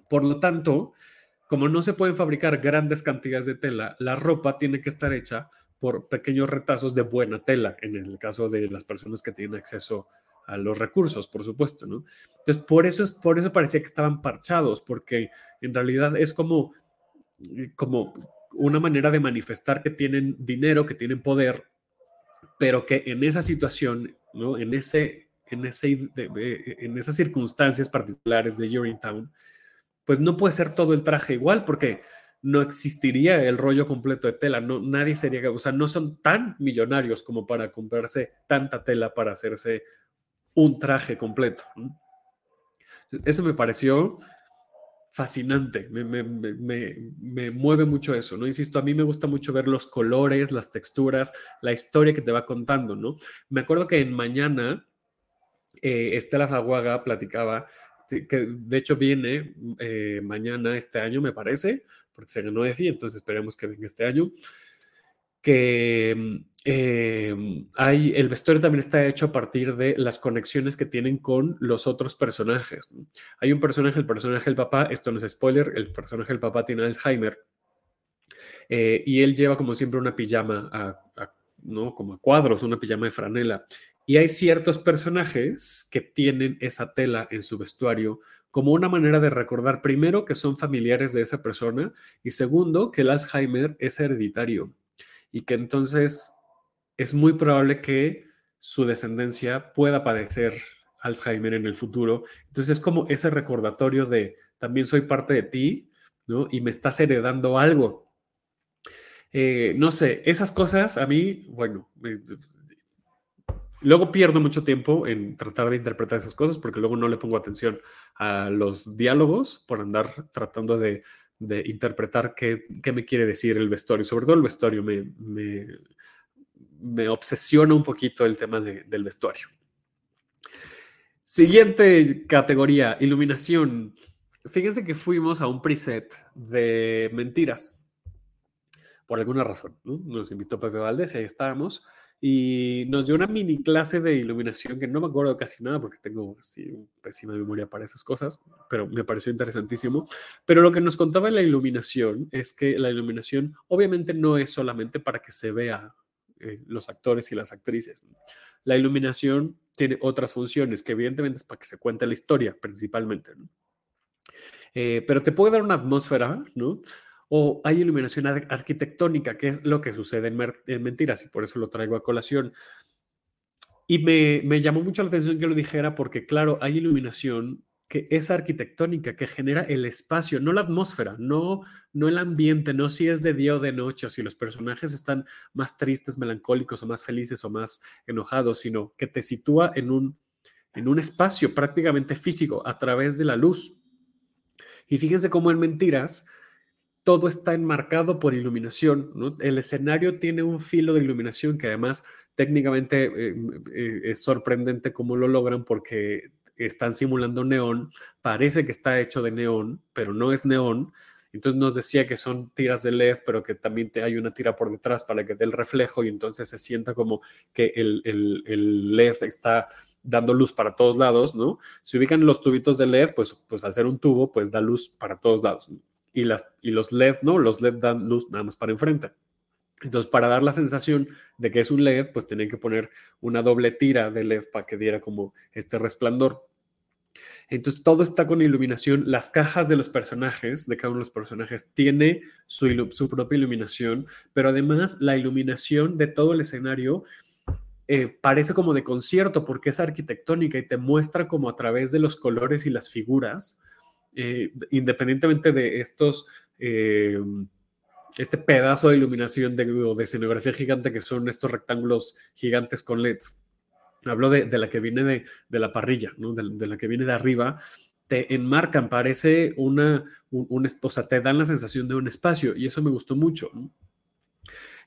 S2: Por lo tanto, como no se pueden fabricar grandes cantidades de tela, la ropa tiene que estar hecha por pequeños retazos de buena tela, en el caso de las personas que tienen acceso a los recursos, por supuesto, ¿no? Entonces, por eso, es, por eso parecía que estaban parchados, porque en realidad es como, como una manera de manifestar que tienen dinero, que tienen poder, pero que en esa situación, ¿no? En, ese, en, ese, en esas circunstancias particulares de Urinetown, pues no puede ser todo el traje igual, porque no existiría el rollo completo de tela, no, nadie sería, o sea, no son tan millonarios como para comprarse tanta tela para hacerse un traje completo. Eso me pareció fascinante, me, me, mueve mucho eso, ¿no? Insisto, a mí me gusta mucho ver los colores, las texturas, la historia que te va contando, ¿no? Me acuerdo que en mañana eh, Estela Faguaga platicaba, que de hecho viene eh, mañana este año, me parece, porque se ganó EFI, entonces esperemos que venga este año, que eh, hay, el vestuario también está hecho a partir de las conexiones que tienen con los otros personajes. Hay un personaje, el personaje del papá, esto no es spoiler, el personaje del papá tiene Alzheimer, eh, y él lleva como siempre una pijama, ¿no? como a cuadros, una pijama de franela. Y hay ciertos personajes que tienen esa tela en su vestuario como una manera de recordar primero que son familiares de esa persona y segundo que el Alzheimer es hereditario y que entonces es muy probable que su descendencia pueda padecer Alzheimer en el futuro. Entonces es como ese recordatorio de también soy parte de ti, ¿no? Y me estás heredando algo. Eh, no sé, esas cosas a mí, bueno, Luego pierdo mucho tiempo en tratar de interpretar esas cosas porque luego no le pongo atención a los diálogos por andar tratando de, interpretar qué, me quiere decir el vestuario. Sobre todo el vestuario me, me, obsesiona un poquito el tema del vestuario. Siguiente categoría, iluminación. Fíjense que fuimos a un preset de mentiras. Por alguna razón, Nos invitó Pepe Valdés y ahí estábamos y nos dio una mini clase de iluminación que no me acuerdo casi nada porque tengo así, pésima memoria para esas cosas, pero me pareció interesantísimo. Pero lo que nos contaba la iluminación es que la iluminación obviamente no es solamente para que se vea eh, los actores y las actrices. La iluminación tiene otras funciones que evidentemente es para que se cuente la historia principalmente. Eh, pero te puede dar una atmósfera, ¿no? O hay iluminación arquitectónica, que es lo que sucede en, Mentiras, y por eso lo traigo a colación. Y me, llamó mucho la atención que lo dijera porque, claro, hay iluminación que es arquitectónica, que genera el espacio, no la atmósfera, no, no el ambiente, no si es de día o de noche, o si los personajes están más tristes, melancólicos, o más felices, o más enojados, sino que te sitúa en un, en un espacio prácticamente físico a través de la luz. Y fíjense cómo en Mentiras todo está enmarcado por iluminación. El escenario tiene un filo de iluminación que además técnicamente eh, eh, es sorprendente cómo lo logran porque están simulando neón, parece que está hecho de neón, pero no es neón. Entonces nos decía que son tiras de LED, pero que también te, hay una tira por detrás para que dé el reflejo y entonces se sienta como que el, el, LED está dando luz para todos lados, ¿no? Si ubican los tubitos de LED, pues, pues al ser un tubo, pues da luz para todos lados y, las, y los LED, ¿no? Los LED dan luz nada más para enfrente. Entonces, para dar la sensación de que es un LED, pues tienen que poner una doble tira de LED para que diera como este resplandor. Entonces, todo está con iluminación. Las cajas de los personajes, de cada uno de los personajes, tiene su, su propia iluminación, pero además la iluminación de todo el escenario eh, parece como de concierto porque es arquitectónica y te muestra como a través de los colores y las figuras eh, independientemente de estos, eh, este pedazo de iluminación de, de escenografía gigante que son estos rectángulos gigantes con LEDs. Hablo de, la que viene de, la parrilla, de, la que viene de arriba, te enmarcan, parece una, un, te dan la sensación de un espacio y eso me gustó mucho.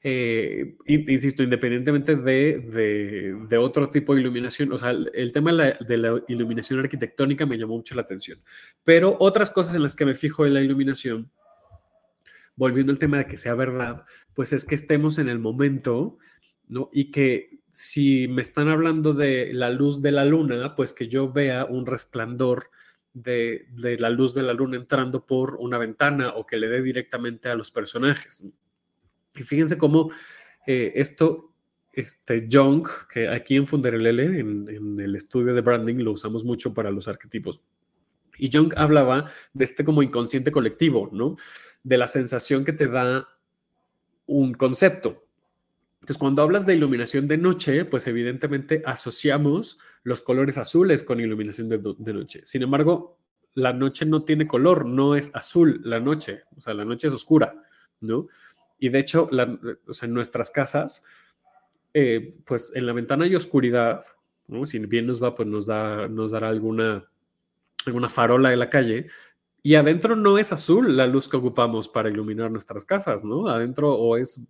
S2: Eh, insisto, independientemente de, otro tipo de iluminación, o sea, el, tema de la, iluminación arquitectónica me llamó mucho la atención. Pero otras cosas en las que me fijo en la iluminación, volviendo al tema de que sea verdad, pues es que estemos en el momento, ¿no? Y que si me están hablando de la luz de la luna, pues que yo vea un resplandor de, la luz de la luna entrando por una ventana o que le dé directamente a los personajes. Y fíjense cómo eh, esto, este Jung, que aquí en Funderelele, en, en el estudio de branding, lo usamos mucho para los arquetipos. Y Jung hablaba de este como inconsciente colectivo, ¿no? De la sensación que te da un concepto. Entonces, cuando hablas de iluminación de noche, pues evidentemente asociamos los colores azules con iluminación de, noche. Sin embargo, la noche no tiene color, no es azul la noche, o sea, la noche es oscura, ¿no? Y de hecho, en nuestras casas, eh, pues en la ventana hay oscuridad. Si bien nos va, pues nos, da, nos dará alguna, alguna farola de la calle, y adentro no es azul la luz que ocupamos para iluminar nuestras casas, ¿no? Adentro o es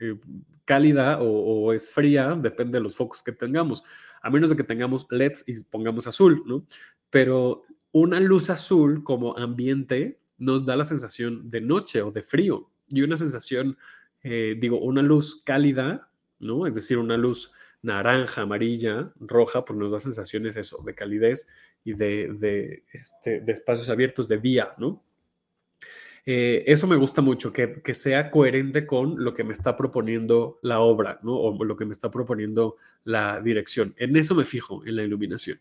S2: eh, cálida o, es fría, depende de los focos que tengamos, a menos de que tengamos LEDs y pongamos azul, ¿no? Pero una luz azul como ambiente nos da la sensación de noche o de frío y una sensación, eh, digo, una luz cálida, ¿no? Es decir, una luz naranja, amarilla, roja, pues nos da sensaciones eso, de calidez y de, de, este, de espacios abiertos, de día, ¿no? Eh, eso me gusta mucho, que, sea coherente con lo que me está proponiendo la obra, ¿no? O lo que me está proponiendo la dirección. En eso me fijo, en la iluminación.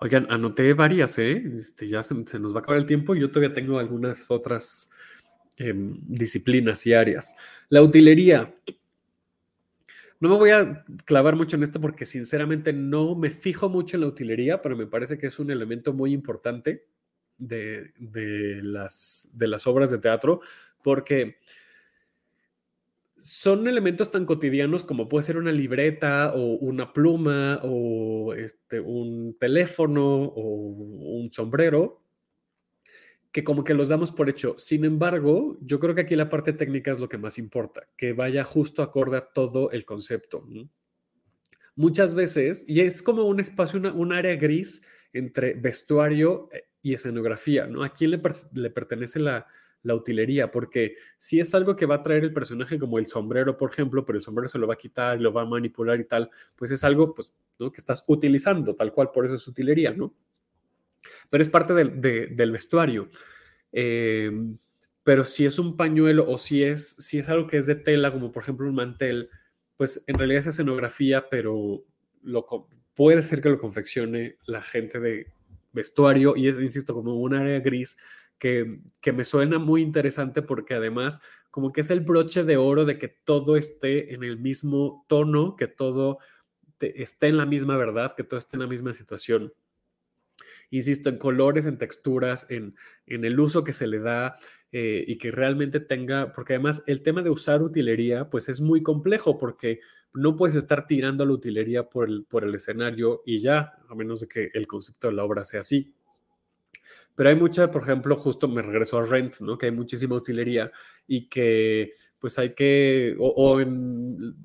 S2: Oigan, anoté varias, ¿eh? Este, ya se, nos va a acabar el tiempo y yo todavía tengo algunas otras em, disciplinas y áreas. La utilería. No me voy a clavar mucho en esto porque sinceramente no me fijo mucho en la utilería, pero me parece que es un elemento muy importante de, las, de las obras de teatro, porque son elementos tan cotidianos como puede ser una libreta o una pluma o este, un teléfono o un sombrero, que como que los damos por hecho. Sin embargo, yo creo que aquí la parte técnica es lo que más importa, que vaya justo acorde a todo el concepto. Muchas veces, y es como un espacio, un área gris entre vestuario eh, y escenografía, ¿no? ¿A quién le, pertenece la, la, utilería? Porque si es algo que va a traer el personaje como el sombrero, por ejemplo, pero el sombrero se lo va a quitar lo va a manipular y tal, pues es algo pues, que estás utilizando, tal cual, por eso es utilería, ¿no? Pero es parte del, del vestuario. Em, pero si es un pañuelo o si es, si es algo que es de tela, como por ejemplo un mantel, pues en realidad es escenografía, pero lo, puede ser que lo confeccione la gente de vestuario y es, insisto, como un área gris que, que, me suena muy interesante porque además como que es el broche de oro de que todo esté en el mismo tono, que todo esté en la misma verdad, que todo esté en la misma situación. Insisto, en colores, en texturas, en, en el uso que se le da eh, y que realmente tenga, porque además el tema de usar utilería pues es muy complejo porque no puedes estar tirando la utilería por el, por el escenario y ya, a menos de que el concepto de la obra sea así. Pero hay mucha, por ejemplo, justo me regreso a Rent, ¿no? Que hay muchísima utilería y que pues hay que, o, en,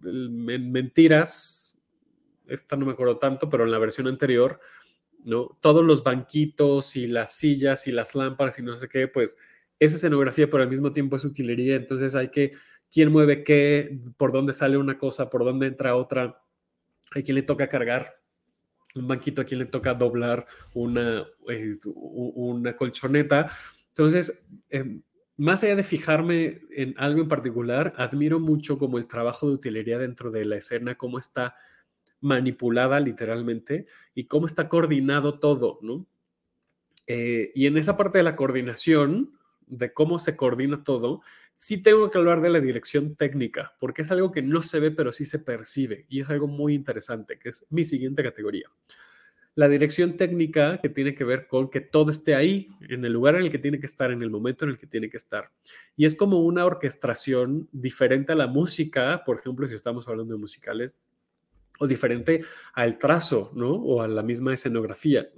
S2: Mentiras, esta no me acuerdo tanto, pero en la versión anterior, ¿no? Todos los banquitos y las sillas y las lámparas y no sé qué, pues es escenografía, pero al mismo tiempo es utilería, entonces hay que quién mueve qué, por dónde sale una cosa, por dónde entra otra, a quién le toca cargar un banquito, a quién le toca doblar una, eh, una colchoneta. Entonces, em, más allá de fijarme en algo en particular, admiro mucho como el trabajo de utilería dentro de la escena, cómo está manipulada literalmente y cómo está coordinado todo, ¿no? Eh, y en esa parte de la coordinación, de cómo se coordina todo, sí tengo que hablar de la dirección técnica, porque es algo que no se ve, pero sí se percibe, y es algo muy interesante, que es mi siguiente categoría. La dirección técnica que tiene que ver con que todo esté ahí, en el lugar en el que tiene que estar, en el momento en el que tiene que estar. Y es como una orquestación diferente a la música, por ejemplo, si estamos hablando de musicales, o diferente al trazo, ¿no? O a la misma escenografía.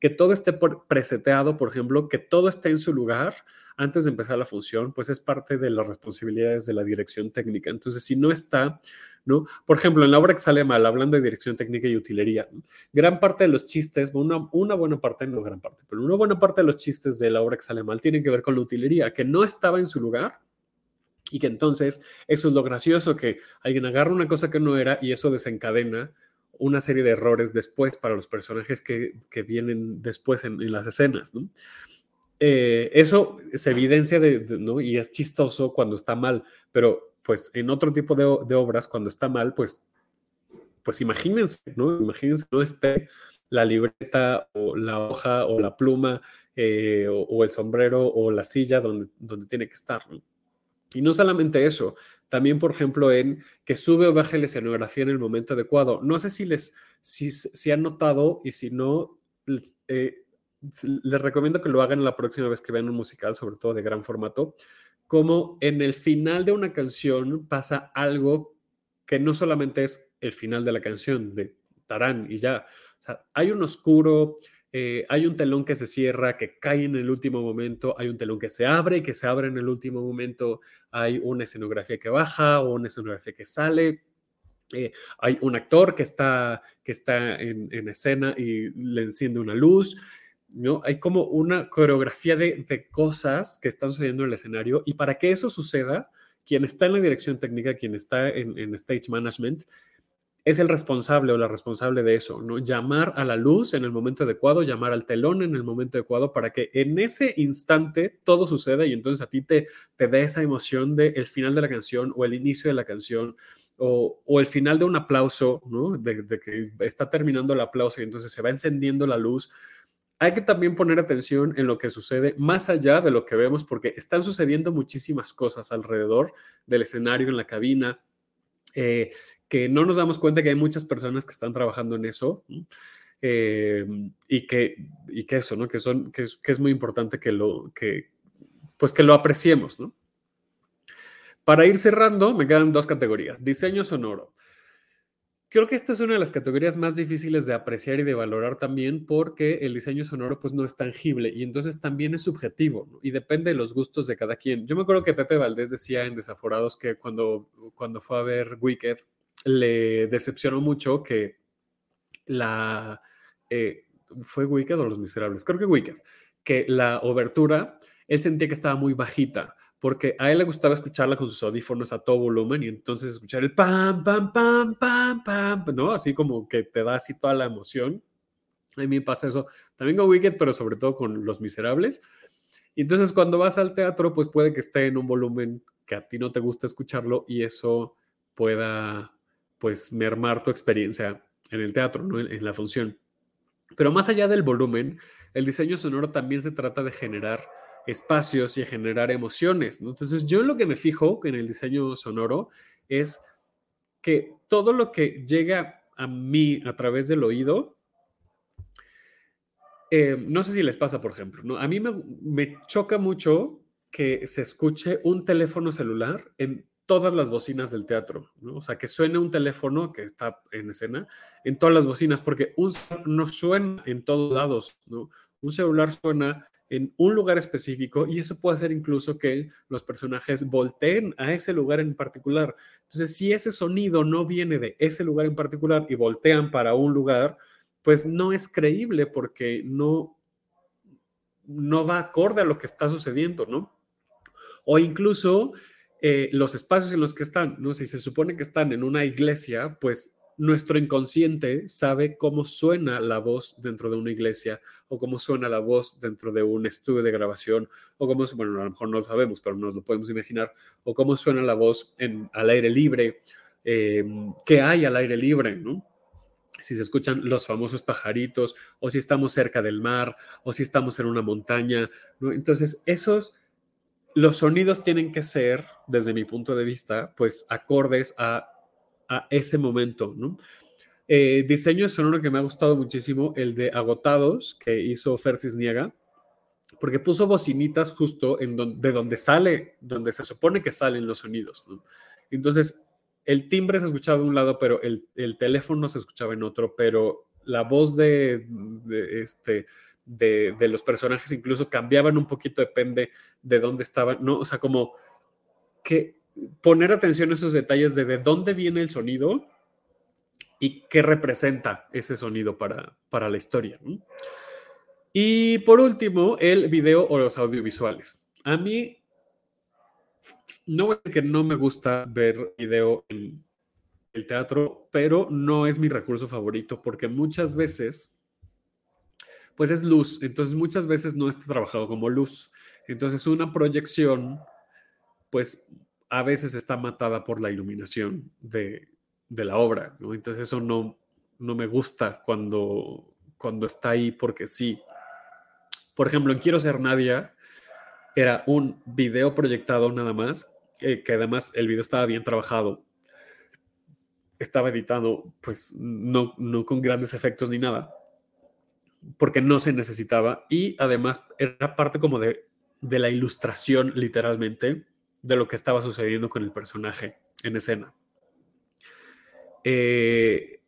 S2: Que todo esté preseteado, por ejemplo, que todo esté en su lugar antes de empezar la función, pues es parte de las responsabilidades de la dirección técnica. Entonces, si no está, ¿no? Por ejemplo, en la obra que sale mal, hablando de dirección técnica y utilería, gran parte de los chistes, una, una buena parte, no gran parte, pero una buena parte de los chistes de la obra que sale mal tienen que ver con la utilería, que no estaba en su lugar y que entonces eso es lo gracioso, que alguien agarra una cosa que no era y eso desencadena una serie de errores después para los personajes que, vienen después en, las escenas. Eh, eso se evidencia de, ¿no? y es chistoso cuando está mal, pero pues en otro tipo de, obras, cuando está mal, pues, pues imagínense, ¿no? Imagínense no esté la libreta o la hoja o la pluma eh, o, el sombrero o la silla donde, donde tiene que estar. Y no solamente eso, también, por ejemplo, en que sube o baje la escenografía en el momento adecuado. No sé si les si, han notado y si no, eh, les recomiendo que lo hagan la próxima vez que vean un musical, sobre todo de gran formato, como en el final de una canción pasa algo que no solamente es el final de la canción de Tarán y ya. O sea, hay un oscuro, eh, hay un telón que se cierra, que cae en el último momento, hay un telón que se abre y que se abre en el último momento, hay una escenografía que baja o una escenografía que sale. Eh, hay un actor que está, que está en, escena y le enciende una luz. ¿no? Hay como una coreografía de, cosas que están sucediendo en el escenario y para que eso suceda, quien está en la dirección técnica, quien está en stage management, es el responsable o la responsable de eso, ¿no? Llamar a la luz en el momento adecuado, llamar al telón en el momento adecuado para que en ese instante todo suceda y entonces a ti te, te dé esa emoción del el final de la canción o el inicio de la canción o, el final de un aplauso, ¿no? De, de, que está terminando el aplauso y entonces se va encendiendo la luz. Hay que también poner atención en lo que sucede más allá de lo que vemos porque están sucediendo muchísimas cosas alrededor del escenario, en la cabina. Eh, que no nos damos cuenta que hay muchas personas que están trabajando en eso eh, y, que, y que eso, ¿no? Que, son, que, es, que es muy importante que lo, que, pues que lo apreciemos, ¿no? Para ir cerrando, me quedan dos categorías. Diseño sonoro. Creo que esta es una de las categorías más difíciles de apreciar y de valorar también porque el diseño sonoro pues no es tangible y entonces también es subjetivo y depende de los gustos de cada quien. Yo me acuerdo que Pepe Valdés decía en Desaforados que cuando, cuando fue a ver Wicked le decepcionó mucho que la... Eh, ¿Fue Wicked o Los Miserables? Creo que Wicked. Que la obertura, él sentía que estaba muy bajita, porque a él le gustaba escucharla con sus audífonos a todo volumen y entonces escuchar el pam, pam, pam, pam, pam, ¿no? Así como que te da así toda la emoción. A mí me pasa eso también con Wicked, pero sobre todo con Los Miserables. Y entonces cuando vas al teatro, pues puede que esté en un volumen que a ti no te gusta escucharlo y eso pueda pues mermar tu experiencia en el teatro, ¿no? en, la función. Pero más allá del volumen, el diseño sonoro también se trata de generar espacios y generar emociones. ¿no? Entonces yo lo que me fijo en el diseño sonoro es que todo lo que llega a mí a través del oído, eh, no sé si les pasa, por ejemplo, ¿no? a mí me, me choca mucho que se escuche un teléfono celular en todas las bocinas del teatro, ¿no? O sea, que suene un teléfono que está en escena en todas las bocinas, porque un no suena en todos lados, ¿no? Un celular suena en un lugar específico y eso puede hacer incluso que los personajes volteen a ese lugar en particular. Entonces, si ese sonido no viene de ese lugar en particular y voltean para un lugar, pues no es creíble porque no, no va acorde a lo que está sucediendo, ¿no? O incluso eh, los espacios en los que están, ¿no? Si se supone que están en una iglesia, pues nuestro inconsciente sabe cómo suena la voz dentro de una iglesia o cómo suena la voz dentro de un estudio de grabación o cómo, bueno, a lo mejor no lo sabemos, pero nos lo podemos imaginar, o cómo suena la voz en, al aire libre, eh, qué hay al aire libre, ¿no? Si se escuchan los famosos pajaritos o si estamos cerca del mar o si estamos en una montaña, ¿no? Entonces, esos los sonidos tienen que ser, desde mi punto de vista, pues acordes a, ese momento, ¿no? Eh, diseño sonoro que me ha gustado muchísimo, el de Agotados, que hizo Fercis Niega, porque puso bocinitas justo en de donde sale, donde se supone que salen los sonidos. Entonces, el timbre se escuchaba de un lado, pero el, teléfono se escuchaba en otro, pero la voz de, de este, de, los personajes incluso cambiaban un poquito, depende de dónde estaban, ¿no? O sea, como que poner atención a esos detalles de de dónde viene el sonido y qué representa ese sonido para, para la historia. Y por último, el video o los audiovisuales. A mí, no que no me gusta ver video en, el teatro, pero no es mi recurso favorito porque muchas veces, pues es luz, entonces muchas veces no está trabajado como luz. Entonces una proyección, pues a veces está matada por la iluminación de, la obra, ¿no? Entonces eso no, no me gusta cuando, cuando está ahí porque sí. Por ejemplo, en Quiero ser Nadia era un video proyectado nada más, eh, que además el video estaba bien trabajado. Estaba editado, pues no, no con grandes efectos ni nada, porque no se necesitaba. Y además era parte como de, de la ilustración, literalmente, de lo que estaba sucediendo con el personaje en escena. Eh,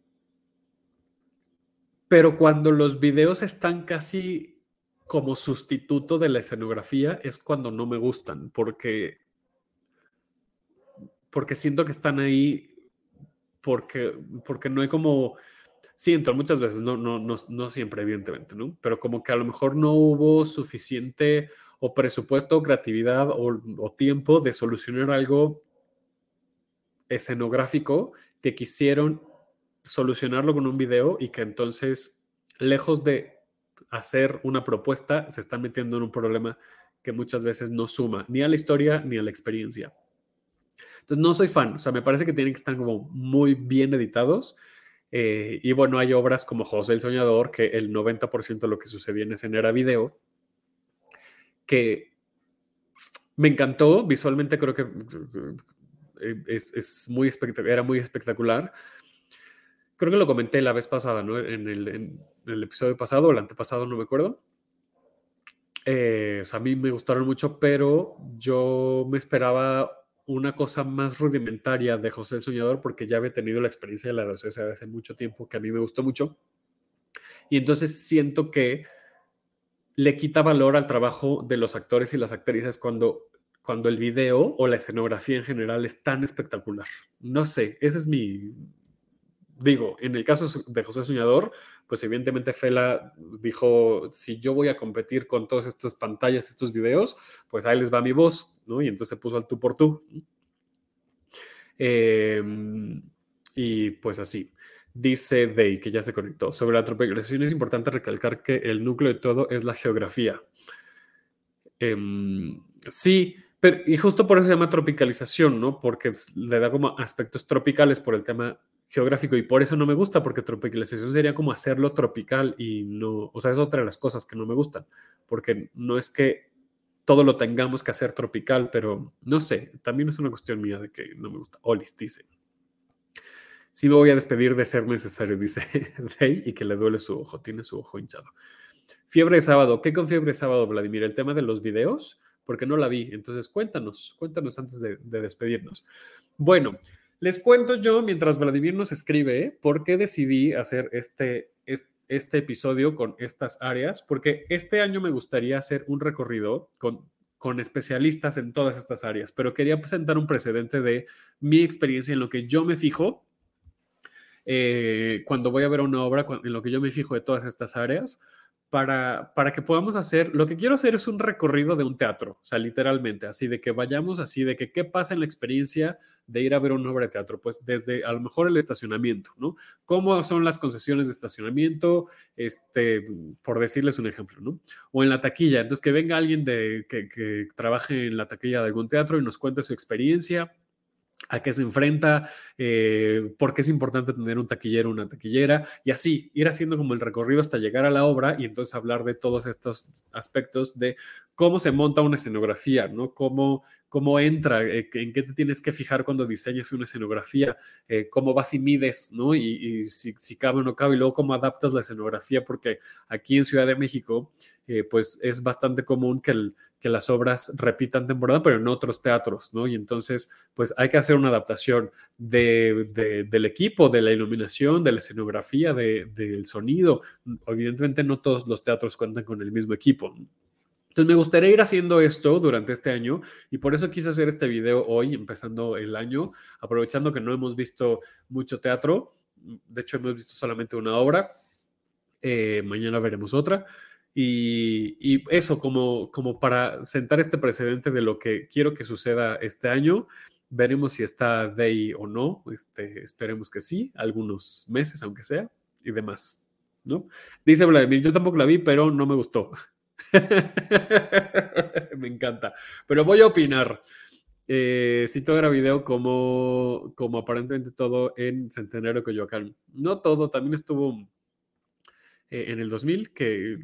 S2: pero cuando los videos están casi como sustituto de la escenografía es cuando no me gustan, porque, porque siento que están ahí porque, porque no hay como, siento muchas veces, no, no, no, no siempre evidentemente, ¿no? Pero como que a lo mejor no hubo suficiente o presupuesto, o creatividad o, tiempo de solucionar algo escenográfico que quisieron solucionarlo con un video y que entonces, lejos de hacer una propuesta, se están metiendo en un problema que muchas veces no suma ni a la historia ni a la experiencia. Entonces, no soy fan, o sea, me parece que tienen que estar como muy bien editados. Eh, y bueno, hay obras como José el Soñador, que el 90% de lo que sucedía en escena era video, que me encantó, visualmente creo que eh, es, muy era muy espectacular. Creo que lo comenté la vez pasada, ¿no? En el, episodio pasado o el antepasado, no me acuerdo. Eh, a mí me gustaron mucho, pero yo me esperaba una cosa más rudimentaria de José el Soñador porque ya había tenido la experiencia de la docencia de hace mucho tiempo que a mí me gustó mucho. Y entonces siento que le quita valor al trabajo de los actores y las actrices cuando, cuando el video o la escenografía en general es tan espectacular. No sé, ese es mi... Digo, en el caso de José Soñador, pues evidentemente Fela dijo, si yo voy a competir con todas estas pantallas, estos videos, pues ahí les va mi voz, ¿no? Y entonces se puso al tú por tú. Em, y pues así. Dice Day, que ya se conectó. Sobre la tropicalización es importante recalcar que el núcleo de todo es la geografía. Em, sí, pero, y justo por eso se llama tropicalización, ¿no? Porque le da como aspectos tropicales por el tema geográfico y por eso no me gusta, porque tropicalización sería como hacerlo tropical y no, o sea, es otra de las cosas que no me gustan, porque no es que todo lo tengamos que hacer tropical, pero no sé, también es una cuestión mía de que no me gusta. Olis dice. Sí me voy a despedir de ser necesario, dice Rey, y que le duele su ojo, tiene su ojo hinchado. Fiebre de sábado, ¿qué con fiebre de sábado, Vladimir? ¿El tema de los videos? Porque no la vi, entonces cuéntanos, cuéntanos antes de, despedirnos. Bueno, les cuento yo, mientras Vladimir nos escribe, por qué decidí hacer este, este episodio con estas áreas, porque este año me gustaría hacer un recorrido con con especialistas en todas estas áreas, pero quería presentar un precedente de mi experiencia en lo que yo me fijo eh, cuando voy a ver una obra, en lo que yo me fijo de todas estas áreas, para, para que podamos hacer, lo que quiero hacer es un recorrido de un teatro, o sea, literalmente, así de que vayamos así, de que qué pasa en la experiencia de ir a ver una obra de teatro, pues desde a lo mejor el estacionamiento, ¿no? ¿Cómo son las concesiones de estacionamiento? Este, por decirles un ejemplo, ¿no? O en la taquilla, entonces que venga alguien de, que, que trabaje en la taquilla de algún teatro y nos cuente su experiencia a qué se enfrenta, eh, por qué es importante tener un taquillero, una taquillera, y así ir haciendo como el recorrido hasta llegar a la obra y entonces hablar de todos estos aspectos de cómo se monta una escenografía, ¿no? Cómo, cómo entra, eh, en qué te tienes que fijar cuando diseñas una escenografía, eh, cómo vas y mides, ¿no? Y, si, si, cabe o no cabe, y luego cómo adaptas la escenografía, porque aquí en Ciudad de México, pues es bastante común que el, que las obras repitan temporada, pero en otros teatros, ¿no? Y entonces, pues hay que hacer una adaptación de, del equipo, de la iluminación, de la escenografía, del sonido. Evidentemente no todos los teatros cuentan con el mismo equipo. Entonces me gustaría ir haciendo esto durante este año y por eso quise hacer este video hoy, empezando el año, aprovechando que no hemos visto mucho teatro. De hecho, hemos visto solamente una obra. Eh, mañana veremos otra. Y, eso como, como para sentar este precedente de lo que quiero que suceda este año Veremos si está Day o no. Este, esperemos que sí, algunos meses, aunque sea, y demás. ¿no? Dice Vladimir, yo tampoco la vi, pero no me gustó. me encanta. Pero voy a opinar. Eh, si todo era video como, como aparentemente todo en Centenario Coyoacán. No todo, también estuvo eh, en el 2000, que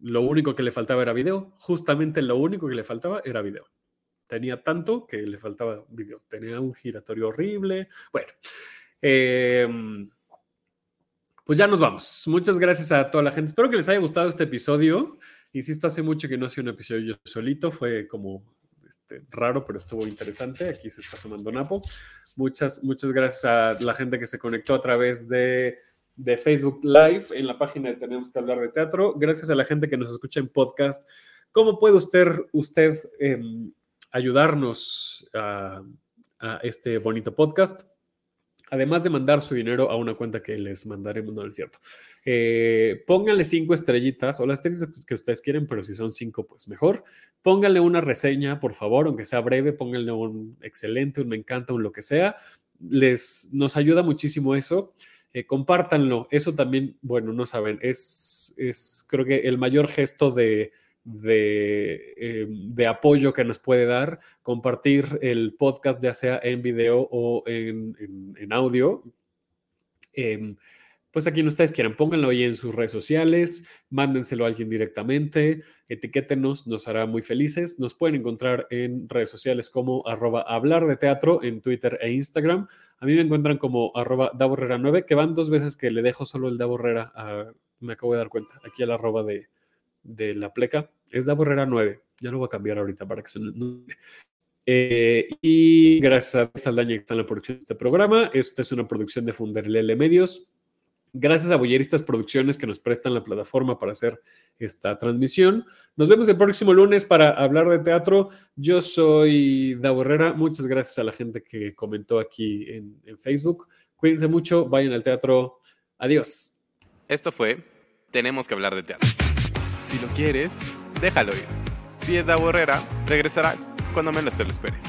S2: lo único que le faltaba era video. Justamente lo único que le faltaba era video. Tenía tanto que le faltaba video. Tenía un giratorio horrible. Bueno, em, pues ya nos vamos. Muchas gracias a toda la gente. Espero que les haya gustado este episodio. Insisto, hace mucho que no hacía un episodio yo solito. Fue como este, raro, pero estuvo interesante. Aquí se está sumando Napo. Muchas, muchas gracias a la gente que se conectó a través de, de Facebook Live en la página de Tenemos que hablar de teatro. Gracias a la gente que nos escucha en podcast. ¿Cómo puede usted, usted em, ayudarnos a, a este bonito podcast? Además de mandar su dinero a una cuenta que les mandaremos, no es cierto. Eh, pónganle cinco estrellitas o las estrellas que ustedes quieren, pero si son cinco, pues mejor. Pónganle una reseña, por favor, aunque sea breve, pónganle un excelente, un me encanta, un lo que sea. Les, nos ayuda muchísimo eso. Eh, compártanlo. Eso también, bueno, no saben, es, es creo que el mayor gesto de, eh, de, apoyo que nos puede dar, compartir el podcast ya sea en video o en, audio. Em, pues a quien ustedes quieran, pónganlo ahí en sus redes sociales, mándenselo a alguien directamente, etiquétenos, nos hará muy felices. Nos pueden encontrar en redes sociales como arroba hablar de teatro en Twitter e Instagram. A mí me encuentran como arroba daborrera9, que van dos veces que le dejo solo el daborrera, me acabo de dar cuenta, aquí al arroba de, de la pleca es la Borrera 9. Ya lo voy a cambiar ahorita para que se eh, y gracias a Saldaña que está en la producción de este programa. Esta es una producción de Funderlele Medios. Gracias a Bolleristas Producciones que nos prestan la plataforma para hacer esta transmisión. Nos vemos el próximo lunes para hablar de teatro. Yo soy Da Borrera. Muchas gracias a la gente que comentó aquí en, en Facebook. Cuídense mucho, vayan al teatro. Adiós.
S1: Esto fue Tenemos que hablar de teatro. Si lo quieres, déjalo ir. Si es de borrera, regresará cuando menos te lo esperes.